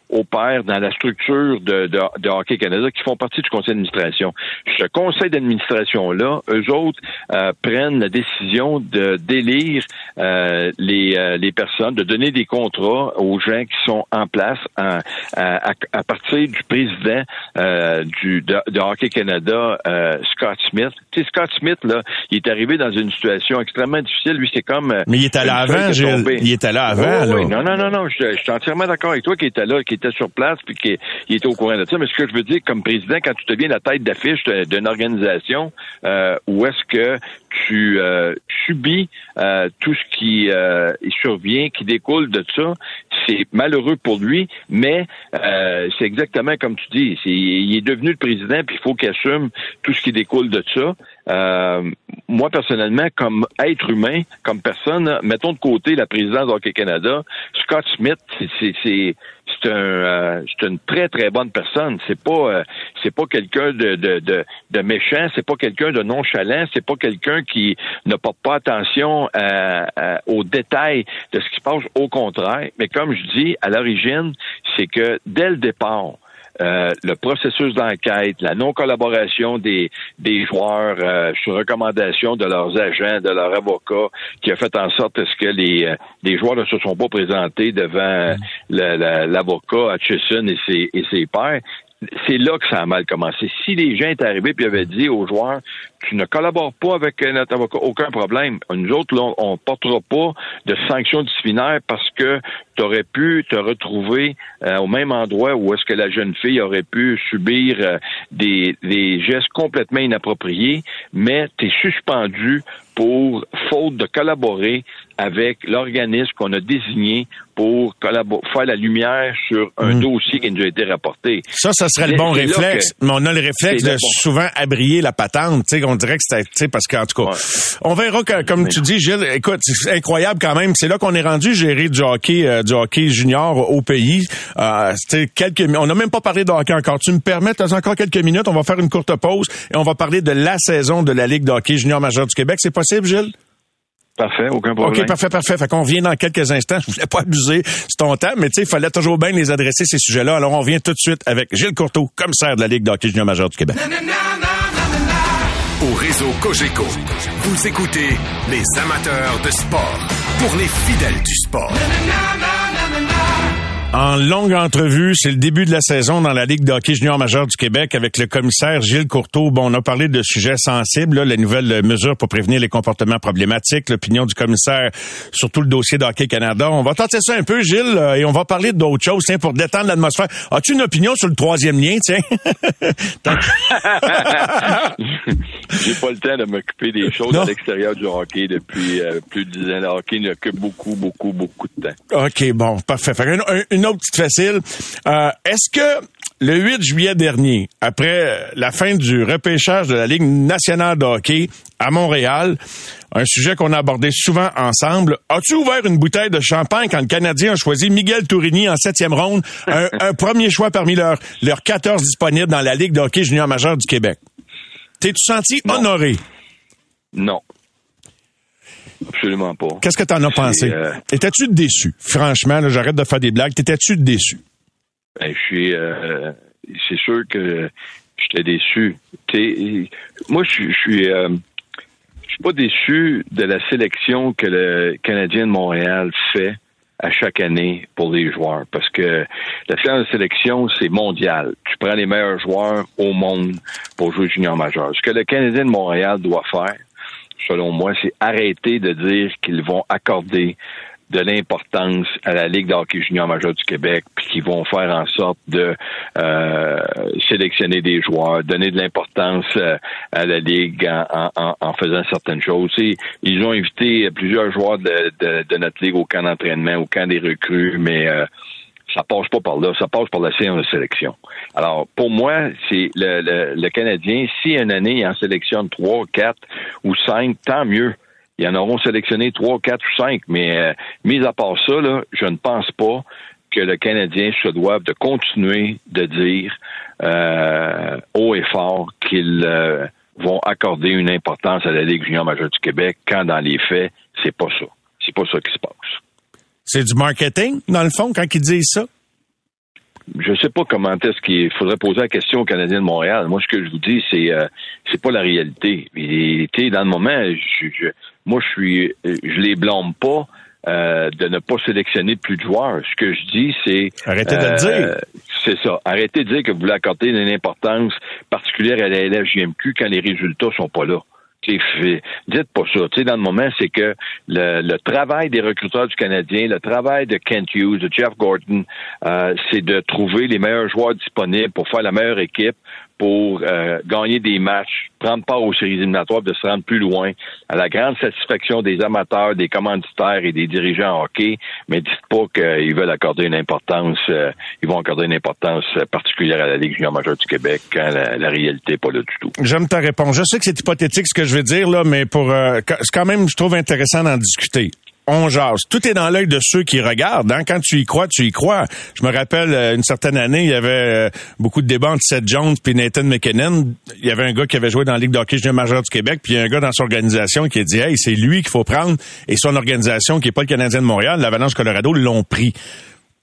opèrent dans la structure de, de, Hockey Canada qui font partie du conseil d'administration. Ce conseil d'administration-là, eux autres, euh, prennent la décision de d'élire euh, les, euh, les personnes, de donner des contrats aux gens qui sont en place à, à, partir du président du, de, Hockey Canada, Scott Smith. Tu sais, Scott Smith, là, il est arrivé dans une situation extrêmement difficile. Lui, c'est comme... Mais il était là avant, Gilles. Il était là avant, là. Non, non, non, non. Je, je suis entièrement d'accord avec toi qui était là, était sur place puis qu'il était au courant de ça. Mais ce que je veux dire, comme président, quand tu deviens la tête d'affiche d'une organisation, euh, où est-ce que tu euh, subis euh, tout ce qui survient, qui découle de ça, c'est malheureux pour lui, mais c'est exactement comme tu dis. il est devenu le président, puis il faut qu'il assume tout ce qui découle de ça. Euh, moi, personnellement, comme être humain, comme personne, mettons de côté la présidence d'Hockey Canada, Scott Smith, c'est c'est un euh, c'est une très très bonne personne. C'est pas euh, c'est pas quelqu'un de, de, de, méchant, c'est pas quelqu'un de nonchalant, c'est pas quelqu'un qui ne porte pas attention aux détails de ce qui se passe. Au contraire, mais comme je dis, à l'origine, c'est que dès le départ, euh, le processus d'enquête, la non-collaboration des, des joueurs euh, sur recommandation de leurs agents, de leurs avocats, qui a fait en sorte que les, euh, les joueurs ne se sont pas présentés devant l'avocat Hutchison et ses, et ses pairs c'est là que ça a mal commencé. Si les gens étaient arrivés et avaient dit aux joueurs, tu ne collabores pas avec notre avocat, aucun problème. Nous autres, là, on ne portera pas de sanctions disciplinaires parce que tu aurais pu te retrouver euh, au même endroit où est-ce que la jeune fille aurait pu subir euh, des, des gestes complètement inappropriés, mais tu es suspendu pour faute de collaborer avec l'organisme qu'on a désigné pour faire la lumière sur un hmm. dossier qui nous a été rapporté. Ça, ça serait le bon réflexe. Mais on a le réflexe de souvent abrier la patente. sais, on dirait que c'est parce qu'en tout cas, on verra que, comme tu dis, Gilles, écoute, c'est incroyable quand même. C'est là qu'on est rendu gérer du hockey, euh, du hockey junior au pays. Euh, quelques, on n'a même pas parlé de hockey encore. Tu me permets, tu as encore quelques minutes. On va faire une courte pause et on va parler de la saison de la Ligue de hockey junior majeur du Québec. C'est possible, Gilles? Parfait, aucun problème. OK, parfait, parfait. Fait qu'on revient dans quelques instants. Je voulais pas abuser c'est ton temps, mais tu sais, il fallait toujours bien les adresser, ces sujets-là. Alors, on revient tout de suite avec Gilles Courteau, commissaire de la Ligue d'hockey junior majeur du Québec. Au réseau Cogeco, vous écoutez les amateurs de sport pour les fidèles du sport. En longue entrevue, c'est le début de la saison dans la Ligue de hockey junior majeur du Québec avec le commissaire Gilles Courteau. Bon, on a parlé de sujets sensibles, là, les nouvelles mesures pour prévenir les comportements problématiques, l'opinion du commissaire sur tout le dossier d'Hockey Canada. On va tenter ça un peu, Gilles, euh, et on va parler d'autres choses, tiens, pour détendre l'atmosphère. As-tu une opinion sur le troisième lien, tiens? J'ai pas le temps de m'occuper des choses à l'extérieur du hockey depuis euh, plus de dix ans. Le hockey n'occupe beaucoup, beaucoup, beaucoup de temps. OK, bon, parfait. une, autre petite facile. Euh, est-ce que le 8 juillet dernier, après la fin du repêchage de la Ligue nationale de hockey à Montréal, un sujet qu'on a abordé souvent ensemble. As-tu ouvert une bouteille de champagne quand le Canadien a choisi Miguel Tourini en septième ronde, un, premier choix parmi leurs, leurs 14 disponibles dans la Ligue de hockey junior majeur du Québec? T'es-tu senti honoré? Non. Absolument pas. Qu'est-ce que t'en as pensé? Euh... Étais-tu déçu? Franchement, j'arrête de faire des blagues. T'étais-tu déçu? Ben, je suis. Euh, c'est sûr que j'étais déçu. moi, je, suis. Euh, je suis pas déçu de la sélection que le Canadien de Montréal fait à chaque année pour les joueurs parce que la séance de sélection, c'est mondial. Tu prends les meilleurs joueurs au monde pour jouer junior majeur. Ce que le Canadien de Montréal doit faire, selon moi, c'est arrêter de dire qu'ils vont accorder de l'importance à la Ligue d'hockey junior majeur du Québec, puis qui vont faire en sorte de euh, sélectionner des joueurs, donner de l'importance euh, à la Ligue en, en, en, faisant certaines choses. ils ont invité plusieurs joueurs de, de, de, notre Ligue au camp d'entraînement, au camp des recrues, mais euh, ça passe pas par là, ça passe par la séance de sélection. Alors, pour moi, c'est le, le, Canadien, si une année il en sélectionne trois, quatre ou cinq, tant mieux. ils en auront sélectionné trois, quatre ou cinq. Mais euh, mis à part ça, là, je ne pense pas que le Canadien se doive de continuer de dire euh, haut et fort qu'ils euh, vont accorder une importance à la Ligue junior majeure du Québec quand dans les faits, c'est pas ça. C'est pas ça qui se passe. C'est du marketing, dans le fond, quand ils disent ça? je sais pas comment est-ce qu'il faudrait poser la question aux Canadiens de Montréal. Moi, ce que je vous dis, c'est euh, c'est pas la réalité. Et, dans le moment, je, moi, je suis, je les blâme pas. Euh, de ne pas sélectionner plus de joueurs. Ce que je dis, c'est... Arrêtez de le dire. C'est ça. Arrêtez de dire que vous voulez accorder une importance particulière à la LFJMQ quand les résultats sont pas là. Dites pas ça. sais, dans le moment, c'est que le, travail des recruteurs du Canadien, le travail de Kent Hughes, de Jeff Gordon, euh, c'est de trouver les meilleurs joueurs disponibles pour faire la meilleure équipe, pour euh, gagner des matchs, prendre part aux séries éliminatoires, de se rendre plus loin, à la grande satisfaction des amateurs, des commanditaires et des dirigeants hockey. Mais dites pas qu'ils veulent accorder une importance, euh, ils vont accorder une importance particulière à la Ligue junior majeure du Québec quand la, réalité n'est pas là du tout. J'aime ta réponse. Je sais que c'est hypothétique ce que je vais dire là, mais pour euh, c'est quand même, je trouve intéressant d'en discuter on jase. Tout est dans l'œil de ceux qui regardent. Hein. Quand tu y crois, tu y crois. Je me rappelle, euh, une certaine année, il y avait euh, beaucoup de débats entre Seth Jones et Nathan McKinnon. Il y avait un gars qui avait joué dans la Ligue d'hockey junior majeur du Québec, puis il y a un gars dans son organisation qui a dit « Hey, c'est lui qu'il faut prendre. » Et son organisation, qui est pas le Canadien de Montréal, l'Avalanche Colorado, l'ont pris.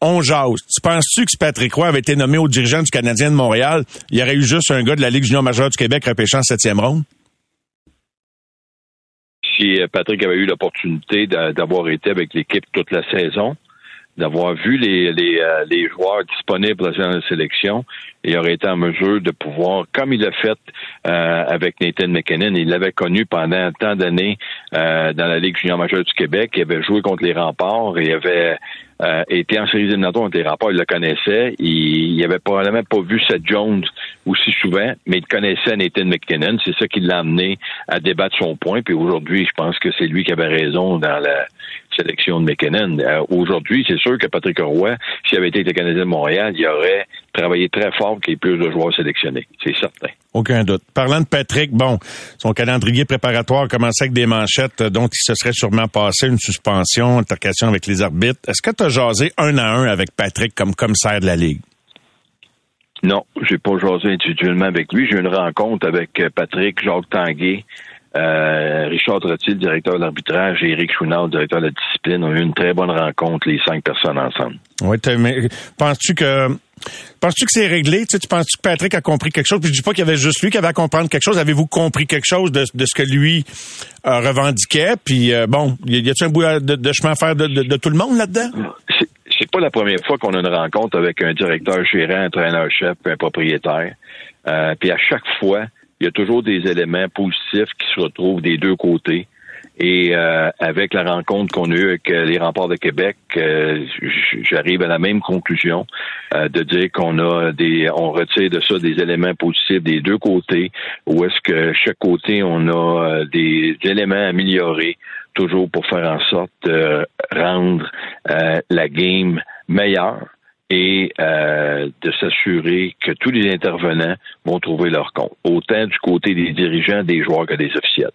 On jase. Tu penses-tu que si Patrick Roy avait été nommé au dirigeant du Canadien de Montréal, il y aurait eu juste un gars de la Ligue junior majeure du Québec repêchant septième ronde? Si Patrick avait eu l'opportunité d'avoir été avec l'équipe toute la saison, d'avoir vu les, les, euh, les, joueurs disponibles dans la sélection, il aurait été en mesure de pouvoir, comme il l'a fait euh, avec Nathan McKinnon, il l'avait connu pendant tant d'années euh, dans la Ligue junior majeure du Québec, il avait joué contre les remparts, il avait était en séries éliminatoires contre les rapports, il le connaissait. Il, il avait probablement pas vu Seth Jones aussi souvent, mais il connaissait Nathan McKinnon. C'est ça qui l'a amené à débattre son point. Puis aujourd'hui, je pense que c'est lui qui avait raison dans la sélection de McKinnon. Euh, aujourd'hui, c'est sûr que Patrick Roy, s'il avait été le Canadien de Montréal, il aurait travaillé très fort qu'il y ait plus de joueurs sélectionnés. C'est certain. Aucun doute. Parlant de Patrick, bon, son calendrier préparatoire commençait avec des manchettes dont il se serait sûrement passé une suspension, altercation avec les arbitres. Est-ce que tu as jasé un à un avec Patrick comme commissaire de la Ligue? Non, j'ai pas jasé individuellement avec lui. J'ai eu une rencontre avec euh, Patrick, Jacques Tanguay, euh, Richard Trottier, directeur de l'arbitrage, et Éric Chouinard, directeur de la discipline, ont eu une très bonne rencontre, les cinq personnes ensemble. Oui, mais penses-tu que Penses-tu que c'est réglé? Tu, penses-tu que Patrick a compris quelque chose? Puis je dis pas qu'il y avait juste lui qui avait à comprendre quelque chose. Avez-vous compris quelque chose de, ce que lui euh, revendiquait? Puis euh, bon, y a-t-il un bout de, chemin à faire de, tout le monde là-dedans? C'est pas la première fois qu'on a une rencontre avec un directeur gérant, un entraîneur-chef, un propriétaire. Euh, puis à chaque fois, il y a toujours des éléments positifs qui se retrouvent des deux côtés. Et euh, avec la rencontre qu'on a eue avec euh, les remparts de Québec, euh, j'arrive à la même conclusion de dire qu'on a des, on retire de ça des éléments positifs des deux côtés, ou est-ce que chaque côté on a des éléments améliorés toujours pour faire en sorte de rendre la game meilleure et de s'assurer que tous les intervenants vont trouver leur compte, autant du côté des dirigeants, des joueurs que des officiels.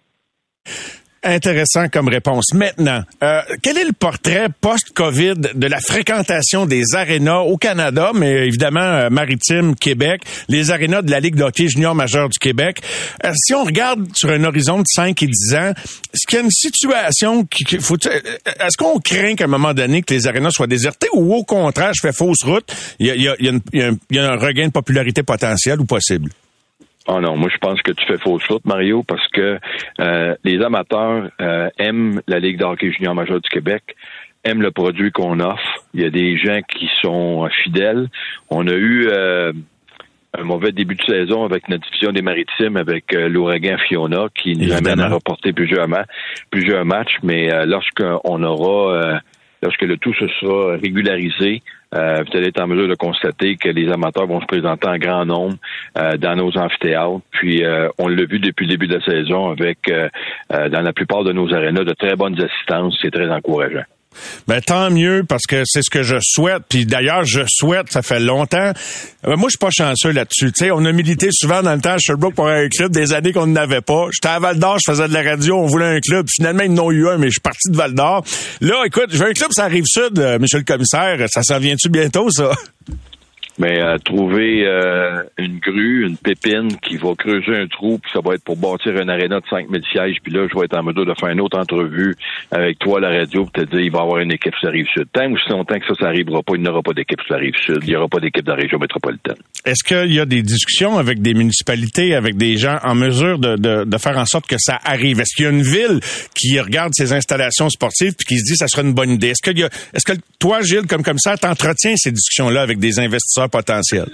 Intéressant comme réponse. Maintenant, euh, quel est le portrait post-COVID de la fréquentation des arénas au Canada, mais évidemment euh, maritime, Québec, les arénas de la Ligue d'hockey junior majeur du Québec? Euh, si on regarde sur un horizon de 5 et 10 ans, est-ce qu'il y a une situation qui, faut, est-ce qu'on craint qu'à un moment donné que les arénas soient désertés ou au contraire, je fais fausse route, il y a, il y a un regain de popularité potentiel ou possible? Oh non, moi je pense que tu fais fausse route, Mario, parce que euh, les amateurs euh, aiment la Ligue d'hockey junior majeur du Québec, aiment le produit qu'on offre. Il y a des gens qui sont fidèles. On a eu euh, un mauvais début de saison avec notre division des maritimes, avec l'ouragan Fiona, qui nous amène à reporter plusieurs, plusieurs matchs, mais lorsqu'on aura lorsque le tout se sera régularisé, euh, vous allez être en mesure de constater que les amateurs vont se présenter en grand nombre euh, dans nos amphithéâtres. Puis euh, on l'a vu depuis le début de la saison avec dans la plupart de nos arénas de très bonnes assistances. C'est très encourageant. Ben tant mieux parce que c'est ce que je souhaite. Puis d'ailleurs, je souhaite, ça fait longtemps. Euh, moi, je suis pas chanceux là-dessus. Tu on a milité souvent dans le temps à Sherbrooke pour un club des années qu'on n'avait pas. J'étais à Val d'Or, je faisais de la radio, on voulait un club. Finalement, ils n'ont eu un, mais je suis parti de Val d'Or. Là, écoute, je veux un club, ça arrive sud, euh, monsieur le commissaire. Ça s'en vient-tu bientôt, ça? Mais euh, trouver euh, une grue, une pépine qui va creuser un trou, puis ça va être pour bâtir un aréna de 5000 sièges, puis là, je vais être en mesure de faire une autre entrevue avec toi à la radio pour te dire il va y avoir une équipe sur la Rive-Sud. Tant ou si longtemps que ça, ça n'arrivera pas, il n'y aura pas d'équipe sur la Rive-Sud, il n'y aura pas d'équipe de la région métropolitaine. Est-ce qu'il y a des discussions avec des municipalités, avec des gens en mesure de, de, de faire en sorte que ça arrive? Est-ce qu'il y a une ville qui regarde ces installations sportives puis qui se dit ça serait une bonne idée? Est-ce que, est-ce que toi, Gilles, comme comme ça, t'entretiens ces discussions-là avec des investisseurs potentiel?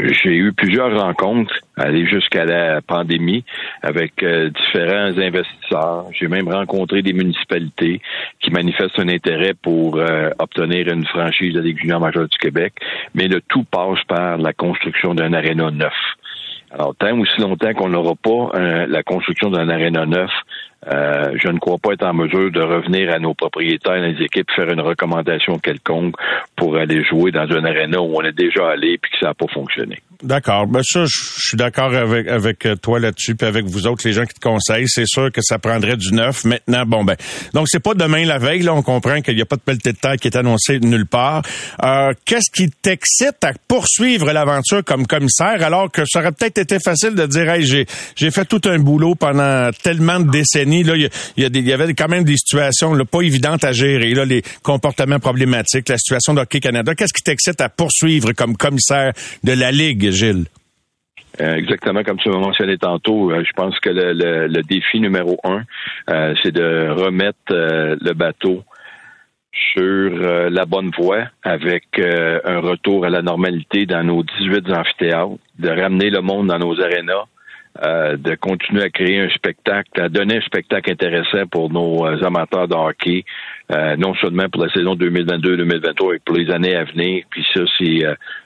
J'ai eu plusieurs rencontres, aller jusqu'à la pandémie, avec euh, différents investisseurs. J'ai même rencontré des municipalités qui manifestent un intérêt pour euh, obtenir une franchise de la Ligue junior majeure du Québec, mais le tout passe par la construction d'un aréna neuf. Alors, tant aussi longtemps qu'on n'aura pas euh, la construction d'un aréna neuf, euh, je ne crois pas être en mesure de revenir à nos propriétaires, les équipes, faire une recommandation quelconque pour aller jouer dans un aréna où on est déjà allé puis que ça n'a pas fonctionné. D'accord. Ben ça, je suis d'accord avec avec toi là-dessus, puis avec vous autres, les gens qui te conseillent. C'est sûr que ça prendrait du neuf. Maintenant, bon ben, donc c'est pas demain la veille. Là, on comprend qu'il n'y a pas de pelleté de terre qui est annoncé nulle part. Euh, Qu'est-ce qui t'excite à poursuivre l'aventure comme commissaire, alors que ça aurait peut-être été facile de dire, hey, j'ai fait tout un boulot pendant tellement de décennies. Il y, avait quand même des situations pas évidentes à gérer. Les comportements problématiques, la situation d'Hockey Canada. Qu'est-ce qui t'excite à poursuivre comme commissaire de la ligue? Gilles? Euh, exactement comme tu m'as mentionné tantôt, euh, je pense que le, défi numéro un, euh, c'est de remettre le bateau sur la bonne voie avec un retour à la normalité dans nos 18 amphithéâtres, de ramener le monde dans nos arénas, de continuer à créer un spectacle, à donner un spectacle intéressant pour nos amateurs de hockey, non seulement pour la saison 2022-2023, mais pour les années à venir. Puis ça, c'est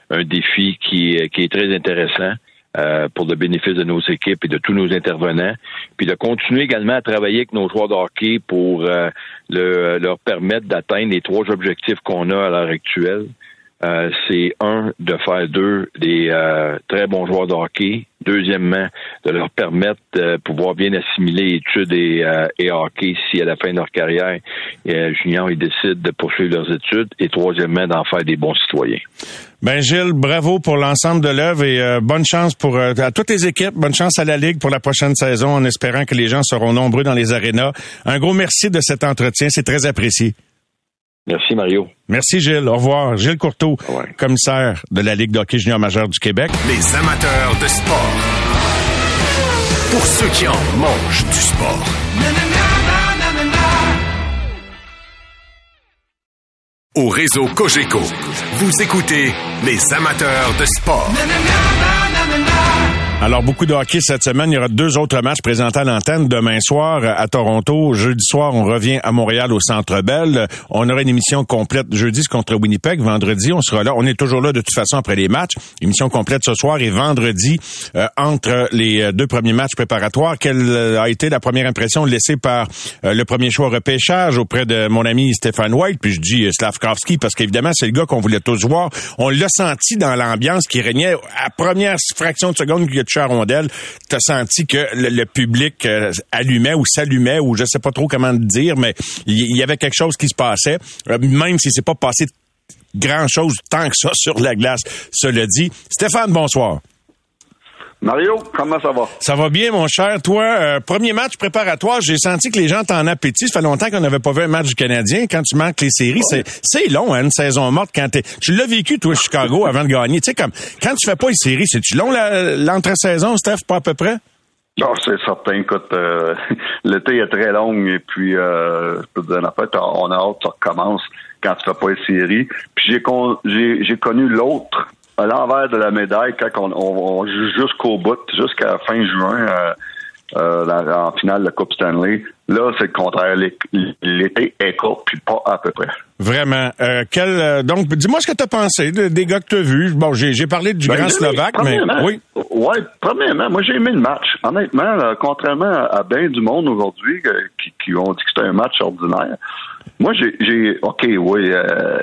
un défi qui, qui est très intéressant. Euh, pour le bénéfice de nos équipes et de tous nos intervenants, puis de continuer également à travailler avec nos joueurs de hockey pour euh, leur permettre d'atteindre les trois objectifs qu'on a à l'heure actuelle. Euh, c'est un, de faire d'eux des très bons joueurs de hockey. Deuxièmement, de leur permettre de pouvoir bien assimiler études et, et hockey si à la fin de leur carrière, junior, ils décident de poursuivre leurs études. Et troisièmement, d'en faire des bons citoyens. Ben Gilles, bravo pour l'ensemble de l'œuvre et euh, bonne chance pour euh, à toutes les équipes, bonne chance à la Ligue pour la prochaine saison en espérant que les gens seront nombreux dans les arénas. Un gros merci de cet entretien, c'est très apprécié. Merci Mario. Merci Gilles, au revoir. Gilles Courteau, commissaire de la Ligue d'hockey junior majeur du Québec. Les amateurs de sport. Pour ceux qui en mangent du sport. au réseau Cogeco. Vous écoutez les amateurs de sport. Alors, beaucoup de hockey cette semaine. Il y aura deux autres matchs présentés à l'antenne. Demain soir à Toronto. Jeudi soir, on revient à Montréal au Centre Bell. On aura une émission complète jeudi contre Winnipeg. Vendredi, on sera là. On est toujours là de toute façon après les matchs. Émission complète ce soir et vendredi euh, entre les euh, deux premiers matchs préparatoires. Quelle euh, a été la première impression laissée par le premier choix repêchage auprès de mon ami Stéphane White? Puis je dis Slavkovski parce qu'évidemment, c'est le gars qu'on voulait tous voir. On l'a senti dans l'ambiance qui régnait à première fraction de seconde à rondelle. T'as senti que le, public allumait ou s'allumait ou je sais pas trop comment le dire, mais il y, avait quelque chose qui se passait, même si c'est pas passé grand-chose tant que ça sur la glace, cela dit. Stéphane, bonsoir. Mario, comment ça va? Ça va bien, mon cher. Toi, euh, premier match préparatoire, j'ai senti que les gens t'en appétit. Ça fait longtemps qu'on n'avait pas vu un match du Canadien. Quand tu manques les séries, c'est long, hein, une saison morte. Quand tu l'as vécu, toi, Chicago, avant de gagner. Tu sais, comme quand tu fais pas les séries, c'est-tu long l'entre-saison, Steph, pas à peu près? Non, c'est certain. Écoute, euh, l'été est très long et puis, euh, je peux te dire, en fait, on a hâte ça recommence quand tu fais pas les séries. Puis j'ai, j'ai connu l'autre à l'envers de la médaille quand on, on, joue jusqu'au bout, jusqu'à fin juin. Euh, euh, en finale de la Coupe Stanley. Là, c'est le contraire. L'été est court, puis pas à peu près. Vraiment. Euh, quel, donc, dis-moi ce que tu as pensé des gars que tu as vus. Bon, j'ai parlé du ben, Grand Slovaque, mais oui. Oui, premièrement, moi j'ai aimé le match. Honnêtement, contrairement à, bien du monde aujourd'hui qui, qui, ont dit que c'était un match ordinaire, Moi, j'ai, OK, oui, euh,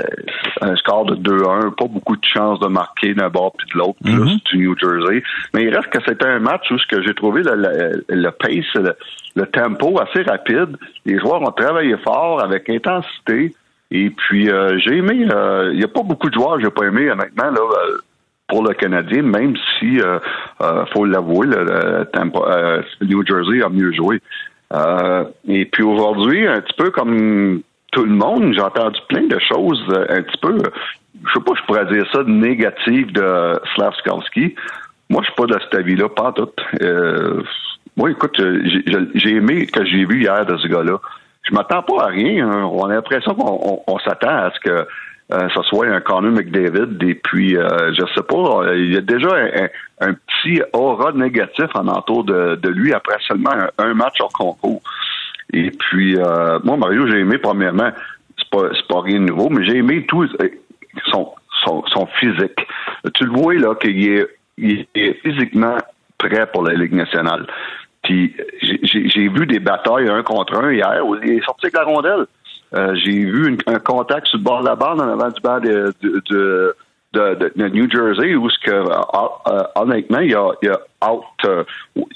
un score de 2-1, pas beaucoup de chances de marquer d'un bord puis de l'autre, plus Mhm. du New Jersey. Mais il reste que c'était un match où ce que j'ai trouvé le, le, le pace, le, le tempo assez rapide. Les joueurs ont travaillé fort avec intensité. Et puis, euh, j'ai aimé, euh, il n'y a pas beaucoup de joueurs que j'ai pas aimé, honnêtement, là, euh, pour le Canadien, même si, euh, euh, faut l'avouer, le, le euh, New Jersey a mieux joué. Euh, et puis aujourd'hui, un petit peu comme tout le monde, j'ai entendu plein de choses euh, un petit peu, euh, je sais pas, je pourrais dire ça, négatives de Slavskovski. Moi, je suis pas de cet avis-là, pas en tout. Moi, écoute, euh, j'ai aimé ce que j'ai vu hier de ce gars-là. Je m'attends pas à rien. hein. On a l'impression qu'on on- on s'attend à ce que euh, ce soit un Connor McDavid. Et puis, euh, je sais pas, euh, il y a déjà un, petit aura négatif en entour de, lui après seulement un, match hors concours. Et puis, euh, moi, Mario, j'ai aimé, premièrement, c'est pas, pas rien de nouveau, mais j'ai aimé tout son, son, physique. Tu le vois, là, qu'il est, il est physiquement prêt pour la Ligue nationale. J'ai- vu des batailles un contre un hier où il est sorti avec la rondelle. Euh, j'ai vu un contact sur le bord de la barre en avant du banc de, New Jersey où ce que euh, euh, honnêtement il a, il a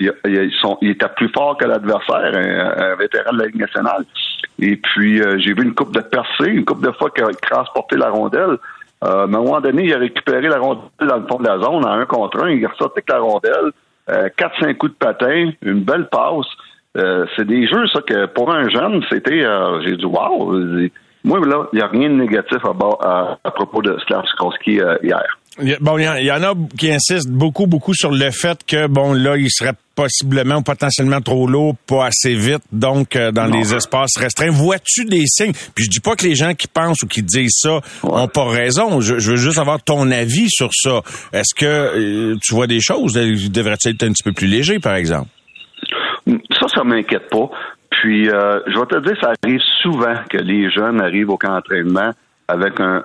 il, a- a- était plus fort que l'adversaire un, vétéran de la Ligue nationale. Et puis j'ai vu une coupe de percée une coupe de fois qu'il a transporté la rondelle. Mais à un moment donné il a récupéré la rondelle dans le fond de la zone en un contre un. Il est ressorti avec la rondelle euh, 4-5 coups de patin une belle passe euh, c'est des jeux, ça, que pour un jeune, c'était. euh, J'ai dit, wow! Moi, là, il n'y a rien de négatif à, bas- à, à propos de Slavskovski euh, hier. Bon, il y, en- il y en a qui insistent beaucoup, beaucoup sur le fait que, bon, là, il serait possiblement ou potentiellement trop lourd, pas assez vite, donc euh, dans Non. les espaces restreints. Vois-tu des signes? Puis je dis pas que les gens qui pensent ou qui disent ça ont pas raison. Je, je veux juste avoir ton avis sur ça. Est-ce que euh, tu vois des choses? Il devrait être un petit peu plus léger, par exemple? Ça, ça m'inquiète pas. Puis, euh, je vais te dire, ça arrive souvent que les jeunes arrivent au camp d'entraînement avec un.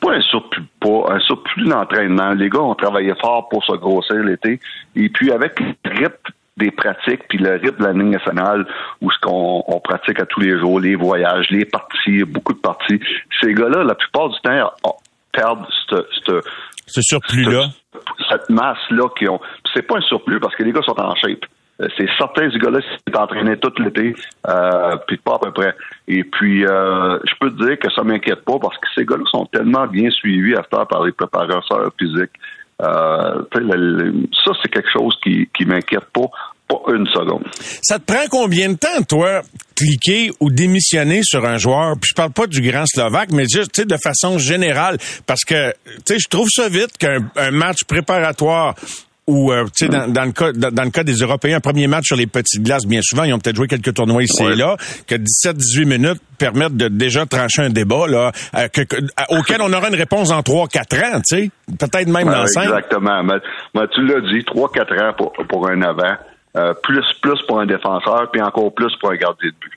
Pas un surplus de poids, un surplus d'entraînement. Les gars ont travaillé fort pour se grossir l'été. Et puis, avec le rythme des pratiques, puis le rythme de la ligne nationale, où ce qu'on on pratique à tous les jours, les voyages, les parties, beaucoup de parties, ces gars-là, la plupart du temps, oh, perdent cette, cette, Ce surplus-là? cette masse-là qui ont. C'est pas un surplus parce que les gars sont en shape. Euh, C'est certains du gars-là s'est entraîné tout l'été, euh, puis pas à peu près. Et puis, euh, je peux te dire que ça m'inquiète pas parce que ces gars-là sont tellement bien suivis à heure par les préparateurs physiques. Euh, ça, c'est quelque chose qui, qui m'inquiète pas, pas une seconde. Ça te prend combien de temps, toi, cliquer ou démissionner sur un joueur? Puis je parle pas du grand Slovaque, mais juste, de façon générale. Parce que, je trouve ça vite qu'un un match préparatoire ou, euh, tu sais, dans, dans le cas, dans, dans le cas des Européens, un premier match sur les petites glaces, bien souvent, ils ont peut-être joué quelques tournois ici Ouais. et là, que 17-18 minutes permettent de déjà trancher un débat, là, euh, que- que- à- auquel on aura une réponse en 3-4 ans, tu sais. Peut-être même dans Ouais, 5. Exactement. Mais, mais tu l'as dit, 3-4 ans pour, pour un avant, euh, plus plus pour un défenseur, puis encore plus pour un gardien de but.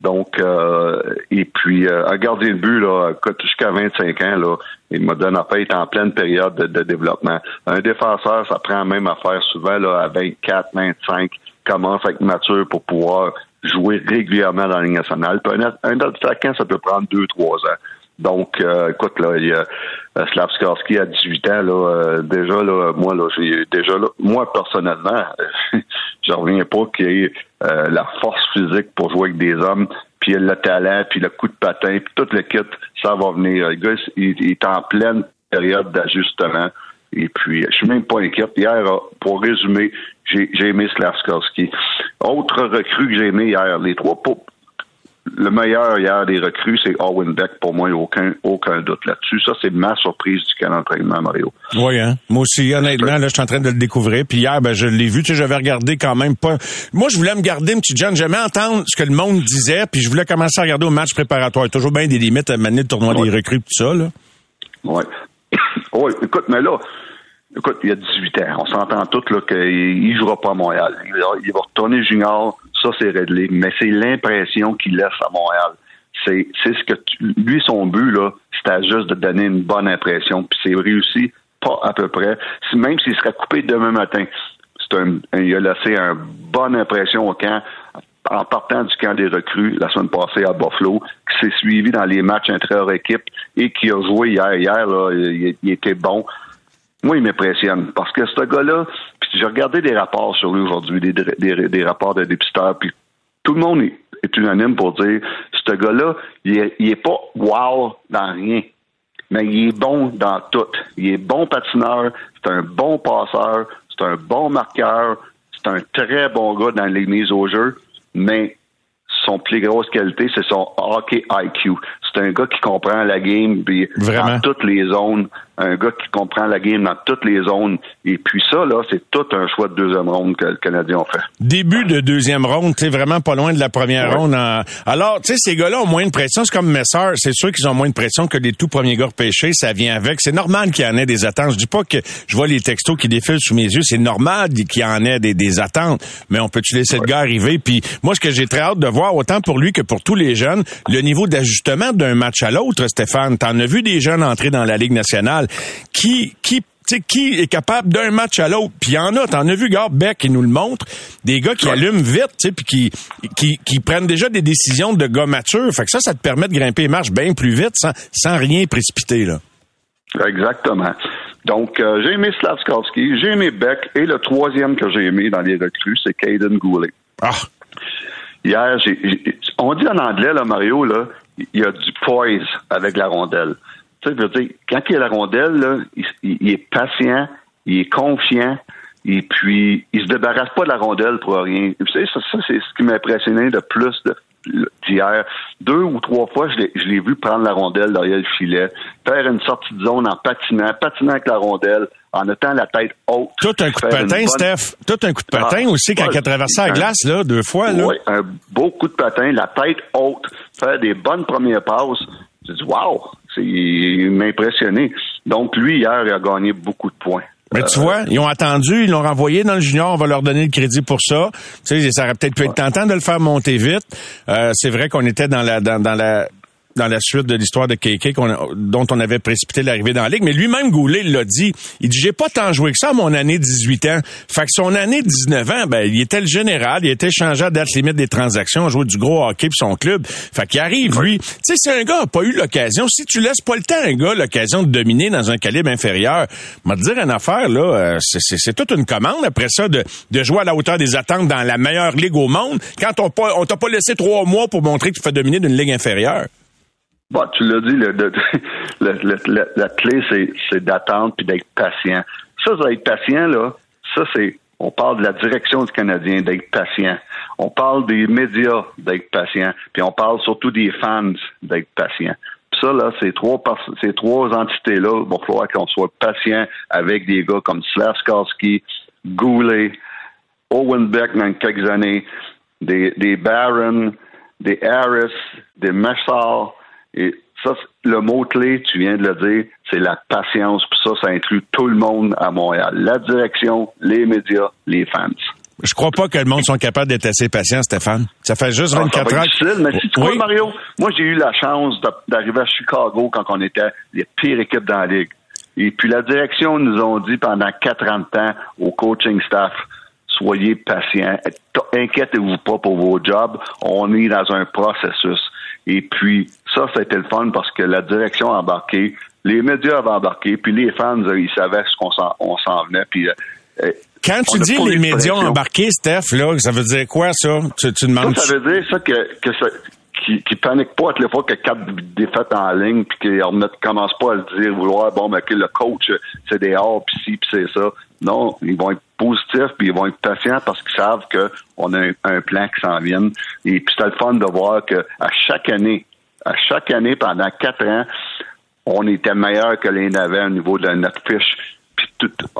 Donc, euh, et puis, euh, un gardien de but, là, jusqu'à 25 ans, là, donné à est en pleine période de, développement. Un défenseur, ça prend même à faire souvent là, à 24, 25, commence être mature pour pouvoir jouer régulièrement dans la Ligue nationale? Puis un, un attaquant, ça peut prendre 2-3 ans. Donc, euh, écoute, là, il y a euh, Slavskarski à 18 ans, là, euh, déjà, là, moi, là, j'ai déjà là, moi, personnellement, je reviens pas qu'il y ait euh, la force physique pour jouer avec des hommes, puis le talent, puis le coup de patin, puis tout le kit, ça va venir. Le gars, il, est en pleine période d'ajustement. Et puis, je suis même pas inquiet. Hier, euh, pour résumer, j'ai aimé Slavskarski. Autre recrue que j'ai aimé hier, les trois le meilleur hier des recrues, c'est Owen Beck. Pour moi, il n'y a aucun, aucun doute là-dessus. Ça, c'est ma surprise du camp d'entraînement, Mario. Oui, hein. Moi aussi, honnêtement, là, je suis en train de le découvrir. Puis hier, ben, je l'ai vu. Tu sais, j'avais regardé quand même pas. Moi, je voulais me garder un petit John. J'aimais entendre ce que le monde disait, puis je voulais commencer à regarder au match préparatoire. Toujours bien des limites à mener le tournoi Ouais. des recrues, tout ça, là. Oui. oui, écoute, mais là, écoute, il y a 18 ans. On s'entend tous qu'il ne jouera pas à Montréal. Il va, retourner junior, ça c'est réglé. Mais c'est l'impression qu'il laisse à Montréal. C'est, c'est ce que tu- lui, son but, là, c'était juste de donner une bonne impression. Puis c'est réussi pas à peu près. Même s'il serait coupé demain matin, c'est un, il a laissé une bonne impression au camp en partant du camp des recrues la semaine passée à Buffalo, qui s'est suivi dans les matchs intra-équipe et qui a joué hier. Hier, là, il, était bon. Moi, il m'impressionne parce que ce gars-là, j'ai regardé des rapports sur lui aujourd'hui, des, des, des, rapports de dépisteurs, puis tout le monde est, unanime pour dire ce gars-là, il est, il est pas wow dans rien mais il est bon dans tout. Il est bon patineur, c'est un bon passeur, c'est un bon marqueur, c'est un très bon gars dans les mises au jeu, mais son plus grosse qualité, c'est son hockey IQ. C'est un gars qui comprend la game puis dans toutes les zones. Un gars qui comprend la game dans toutes les zones. Et puis ça, là, c'est tout un choix de deuxième ronde que le Canadien a fait. Début de deuxième ronde, tu vraiment pas loin de la première ronde. Alors, tu sais, ces gars-là ont moins de pression. C'est comme Messer. C'est sûr qu'ils ont moins de pression que les tout premiers gars pêchés. Ça vient avec. C'est normal qu'il y en ait des attentes. Je dis pas que je vois les textos qui défilent sous mes yeux. C'est normal qu'il y en ait des, attentes. Mais on peut-tu laisser le gars arriver? Puis moi, ce que j'ai très hâte de voir, autant pour lui que pour tous les jeunes, le niveau d'ajustement d'un match à l'autre, Stéphane. T'en as vu des jeunes entrer dans la Ligue nationale? Qui, qui qui est capable d'un match à l'autre? Puis il y en a, t'en as vu, Gars Beck, qui nous le montre, des gars qui allument vite, puis qui, qui, qui prennent déjà des décisions de gars matures. Fait que ça, ça te permet de grimper les marches bien plus vite sans, sans rien précipiter, là. Exactement. Donc, euh, j'ai aimé Slavskovski, j'ai aimé Beck, et le troisième que j'ai aimé dans les recrues, c'est Caden Goulet. Ah, Hier, on dit en anglais, là, Mario, là, il y a du poise avec la rondelle. Tu sais, je veux dire, quand il y a la rondelle, là, il, est patient, il est confiant, et puis il se débarrasse pas de la rondelle pour rien. Vous savez, ça, ça c'est ce qui m'a impressionné de plus d'hier. Deux ou trois fois, je l'ai vu prendre la rondelle derrière le filet, faire une sortie de zone en patinant, patinant avec la rondelle, en étant la tête haute. Tout un coup de patin, Steph. Tout un coup de patin ah, aussi quand il a traversé la glace, là, deux fois. Là. Oui, un beau coup de patin, la tête haute, faire des bonnes premières passes. J'ai dit, wow, il m'a impressionné. Donc, lui, hier, il a gagné beaucoup de points. Mais tu vois, ils ont attendu, ils l'ont renvoyé dans le junior, on va leur donner le crédit pour ça. Tu sais, ça aurait peut-être pu être tentant de le faire monter vite. Euh, c'est vrai qu'on était dans la dans, dans la dans la suite de l'histoire de KK dont on avait précipité l'arrivée dans la Ligue. Mais lui-même, Goulet l'a dit. Il dit, j'ai pas tant joué que ça à mon année 18 ans. Fait que son année 19 ans, ben, il était le général, il était changé à date limite des transactions, joué du gros hockey pour son club. Fait qu'il arrive, lui. Tu sais, si un gars n'a pas eu l'occasion, si tu laisses pas le temps à un gars l'occasion de dominer dans un calibre inférieur, m'a dire une affaire, là, euh, c'est toute une commande après ça de, de jouer à la hauteur des attentes dans la meilleure ligue au monde quand on, on t'a pas laissé trois mois pour montrer que tu fais dominer d'une ligue inférieure. Bon, tu l'as dit, le, le, la clé, c'est d'attendre puis d'être patient. Ça, d'être patient, là, ça, c'est. On parle de la direction du Canadien, d'être patient. On parle des médias, d'être patient. Puis on parle surtout des fans, d'être patient. Puis ça, là, ces trois, ces trois entités-là, il va falloir qu'on soit patient avec des gars comme Slavskarski, Goulet, Owen Beck dans quelques années, des, des Barron, des Harris, des Messal, et ça, le mot-clé, tu viens de le dire, c'est la patience. Puis ça, ça inclut tout le monde à Montréal. La direction, les médias, les fans. Je crois pas que le monde soit capable d'être assez patient, Stéphane. Ça fait juste 24 ah, ans. difficile, mais si tu oui. Mario, moi, j'ai eu la chance d'arriver à Chicago quand on était les pires équipes dans la ligue. Et puis la direction nous ont dit pendant quatre ans de temps au coaching staff, soyez patients, inquiétez-vous pas pour vos jobs, on est dans un processus. Et puis, ça, ça a été le fun parce que la direction a embarqué, les médias avaient embarqué, puis les fans, euh, ils savaient ce qu'on s'en venait. Puis, euh, euh, quand tu dis les médias ont embarqué, Steph, là, ça veut dire quoi, ça? Tu, demandes... Ça, veut dire ça que, que ça, qui, qui panique pas à les fois que quatre défaites en ligne puis qu'ils ne commencent pas à le dire vouloir bon mais que le coach c'est des hors puis ci puis c'est ça. Non ils vont être positifs puis ils vont être patients parce qu'ils savent qu'on a un, plan qui s'en vient. Et puis c'est le fun de voir que à chaque année à chaque année pendant quatre ans on était meilleur que les navets au niveau de notre fiche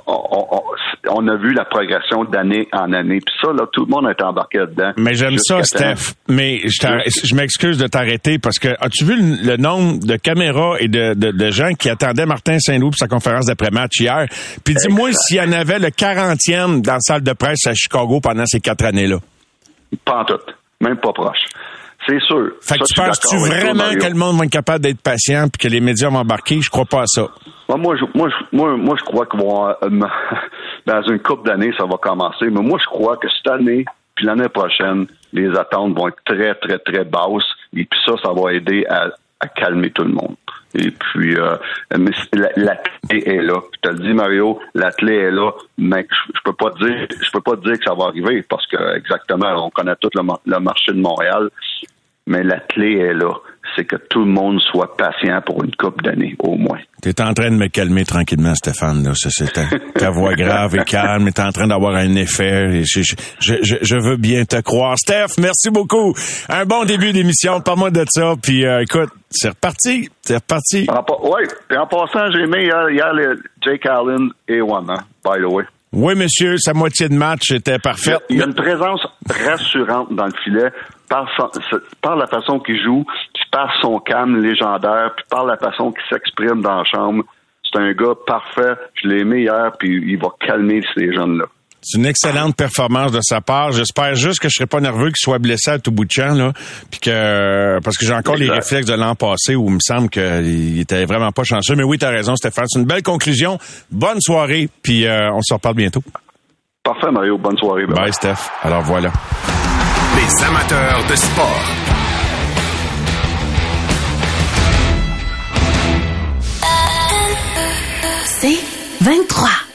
on, a vu la progression d'année en année. Puis ça, là, tout le monde est embarqué dedans. Mais j'aime ça, Steph. Mais je, m'excuse de t'arrêter parce que as-tu vu le, nombre de caméras et de, gens qui attendaient Martin Saint-Loup pour sa conférence d'après-match hier? Puis dis-moi s'il y en avait le 40e dans la salle de presse à Chicago pendant ces quatre années-là. Pas en tout. Même pas proche. C'est sûr. Fait que tu penses-tu vraiment que le monde va être capable d'être patient puis que les médias vont embarquer? Je crois pas à ça. Moi, je, moi, moi, moi, je crois que euh, dans une couple d'années, ça va commencer. Mais moi, je crois que cette année, Puis l'année prochaine, les attentes vont être très, très, très basses. Et puis ça, ça va aider à, calmer tout le monde. Et puis, euh, mais la, clé est là. Je te le dis, Mario, la clé est là, mais je, peux pas dire, je peux pas dire que ça va arriver parce que exactement, on connaît tout le marché de Montréal, mais la clé est là c'est que tout le monde soit patient pour une coupe d'années, au moins. Tu es en train de me calmer tranquillement, Stéphane. Là. C'est ta, voix grave et calme est en train d'avoir un effet. Je, je, je, veux bien te croire. Steph, merci beaucoup. Un bon début d'émission. Parle-moi de ça. Puis euh, écoute, c'est reparti. C'est reparti. Oui. Puis en passant, j'ai aimé hier, hier les Jake Allen et One, hein, by the way. Oui, monsieur, sa moitié de match était parfaite. Il y a une présence rassurante dans le filet par, par la façon qu'il joue, puis par son calme légendaire, puis par la façon qu'il s'exprime dans la chambre. C'est un gars parfait. Je l'ai aimé hier, puis il va calmer ces jeunes-là. C'est une excellente performance de sa part. J'espère juste que je serai pas nerveux qu'il soit blessé à tout bout de champ, là, puis que parce que j'ai encore les réflexes de l'an passé où il me semble qu'il était vraiment pas chanceux. Mais oui, tu as raison, Stéphane. C'est une belle conclusion. Bonne soirée, puis euh, on se reparle bientôt. Parfait, Mario. Bonne soirée. Bye, Steph. Alors voilà. Les amateurs de sport. C'est 23.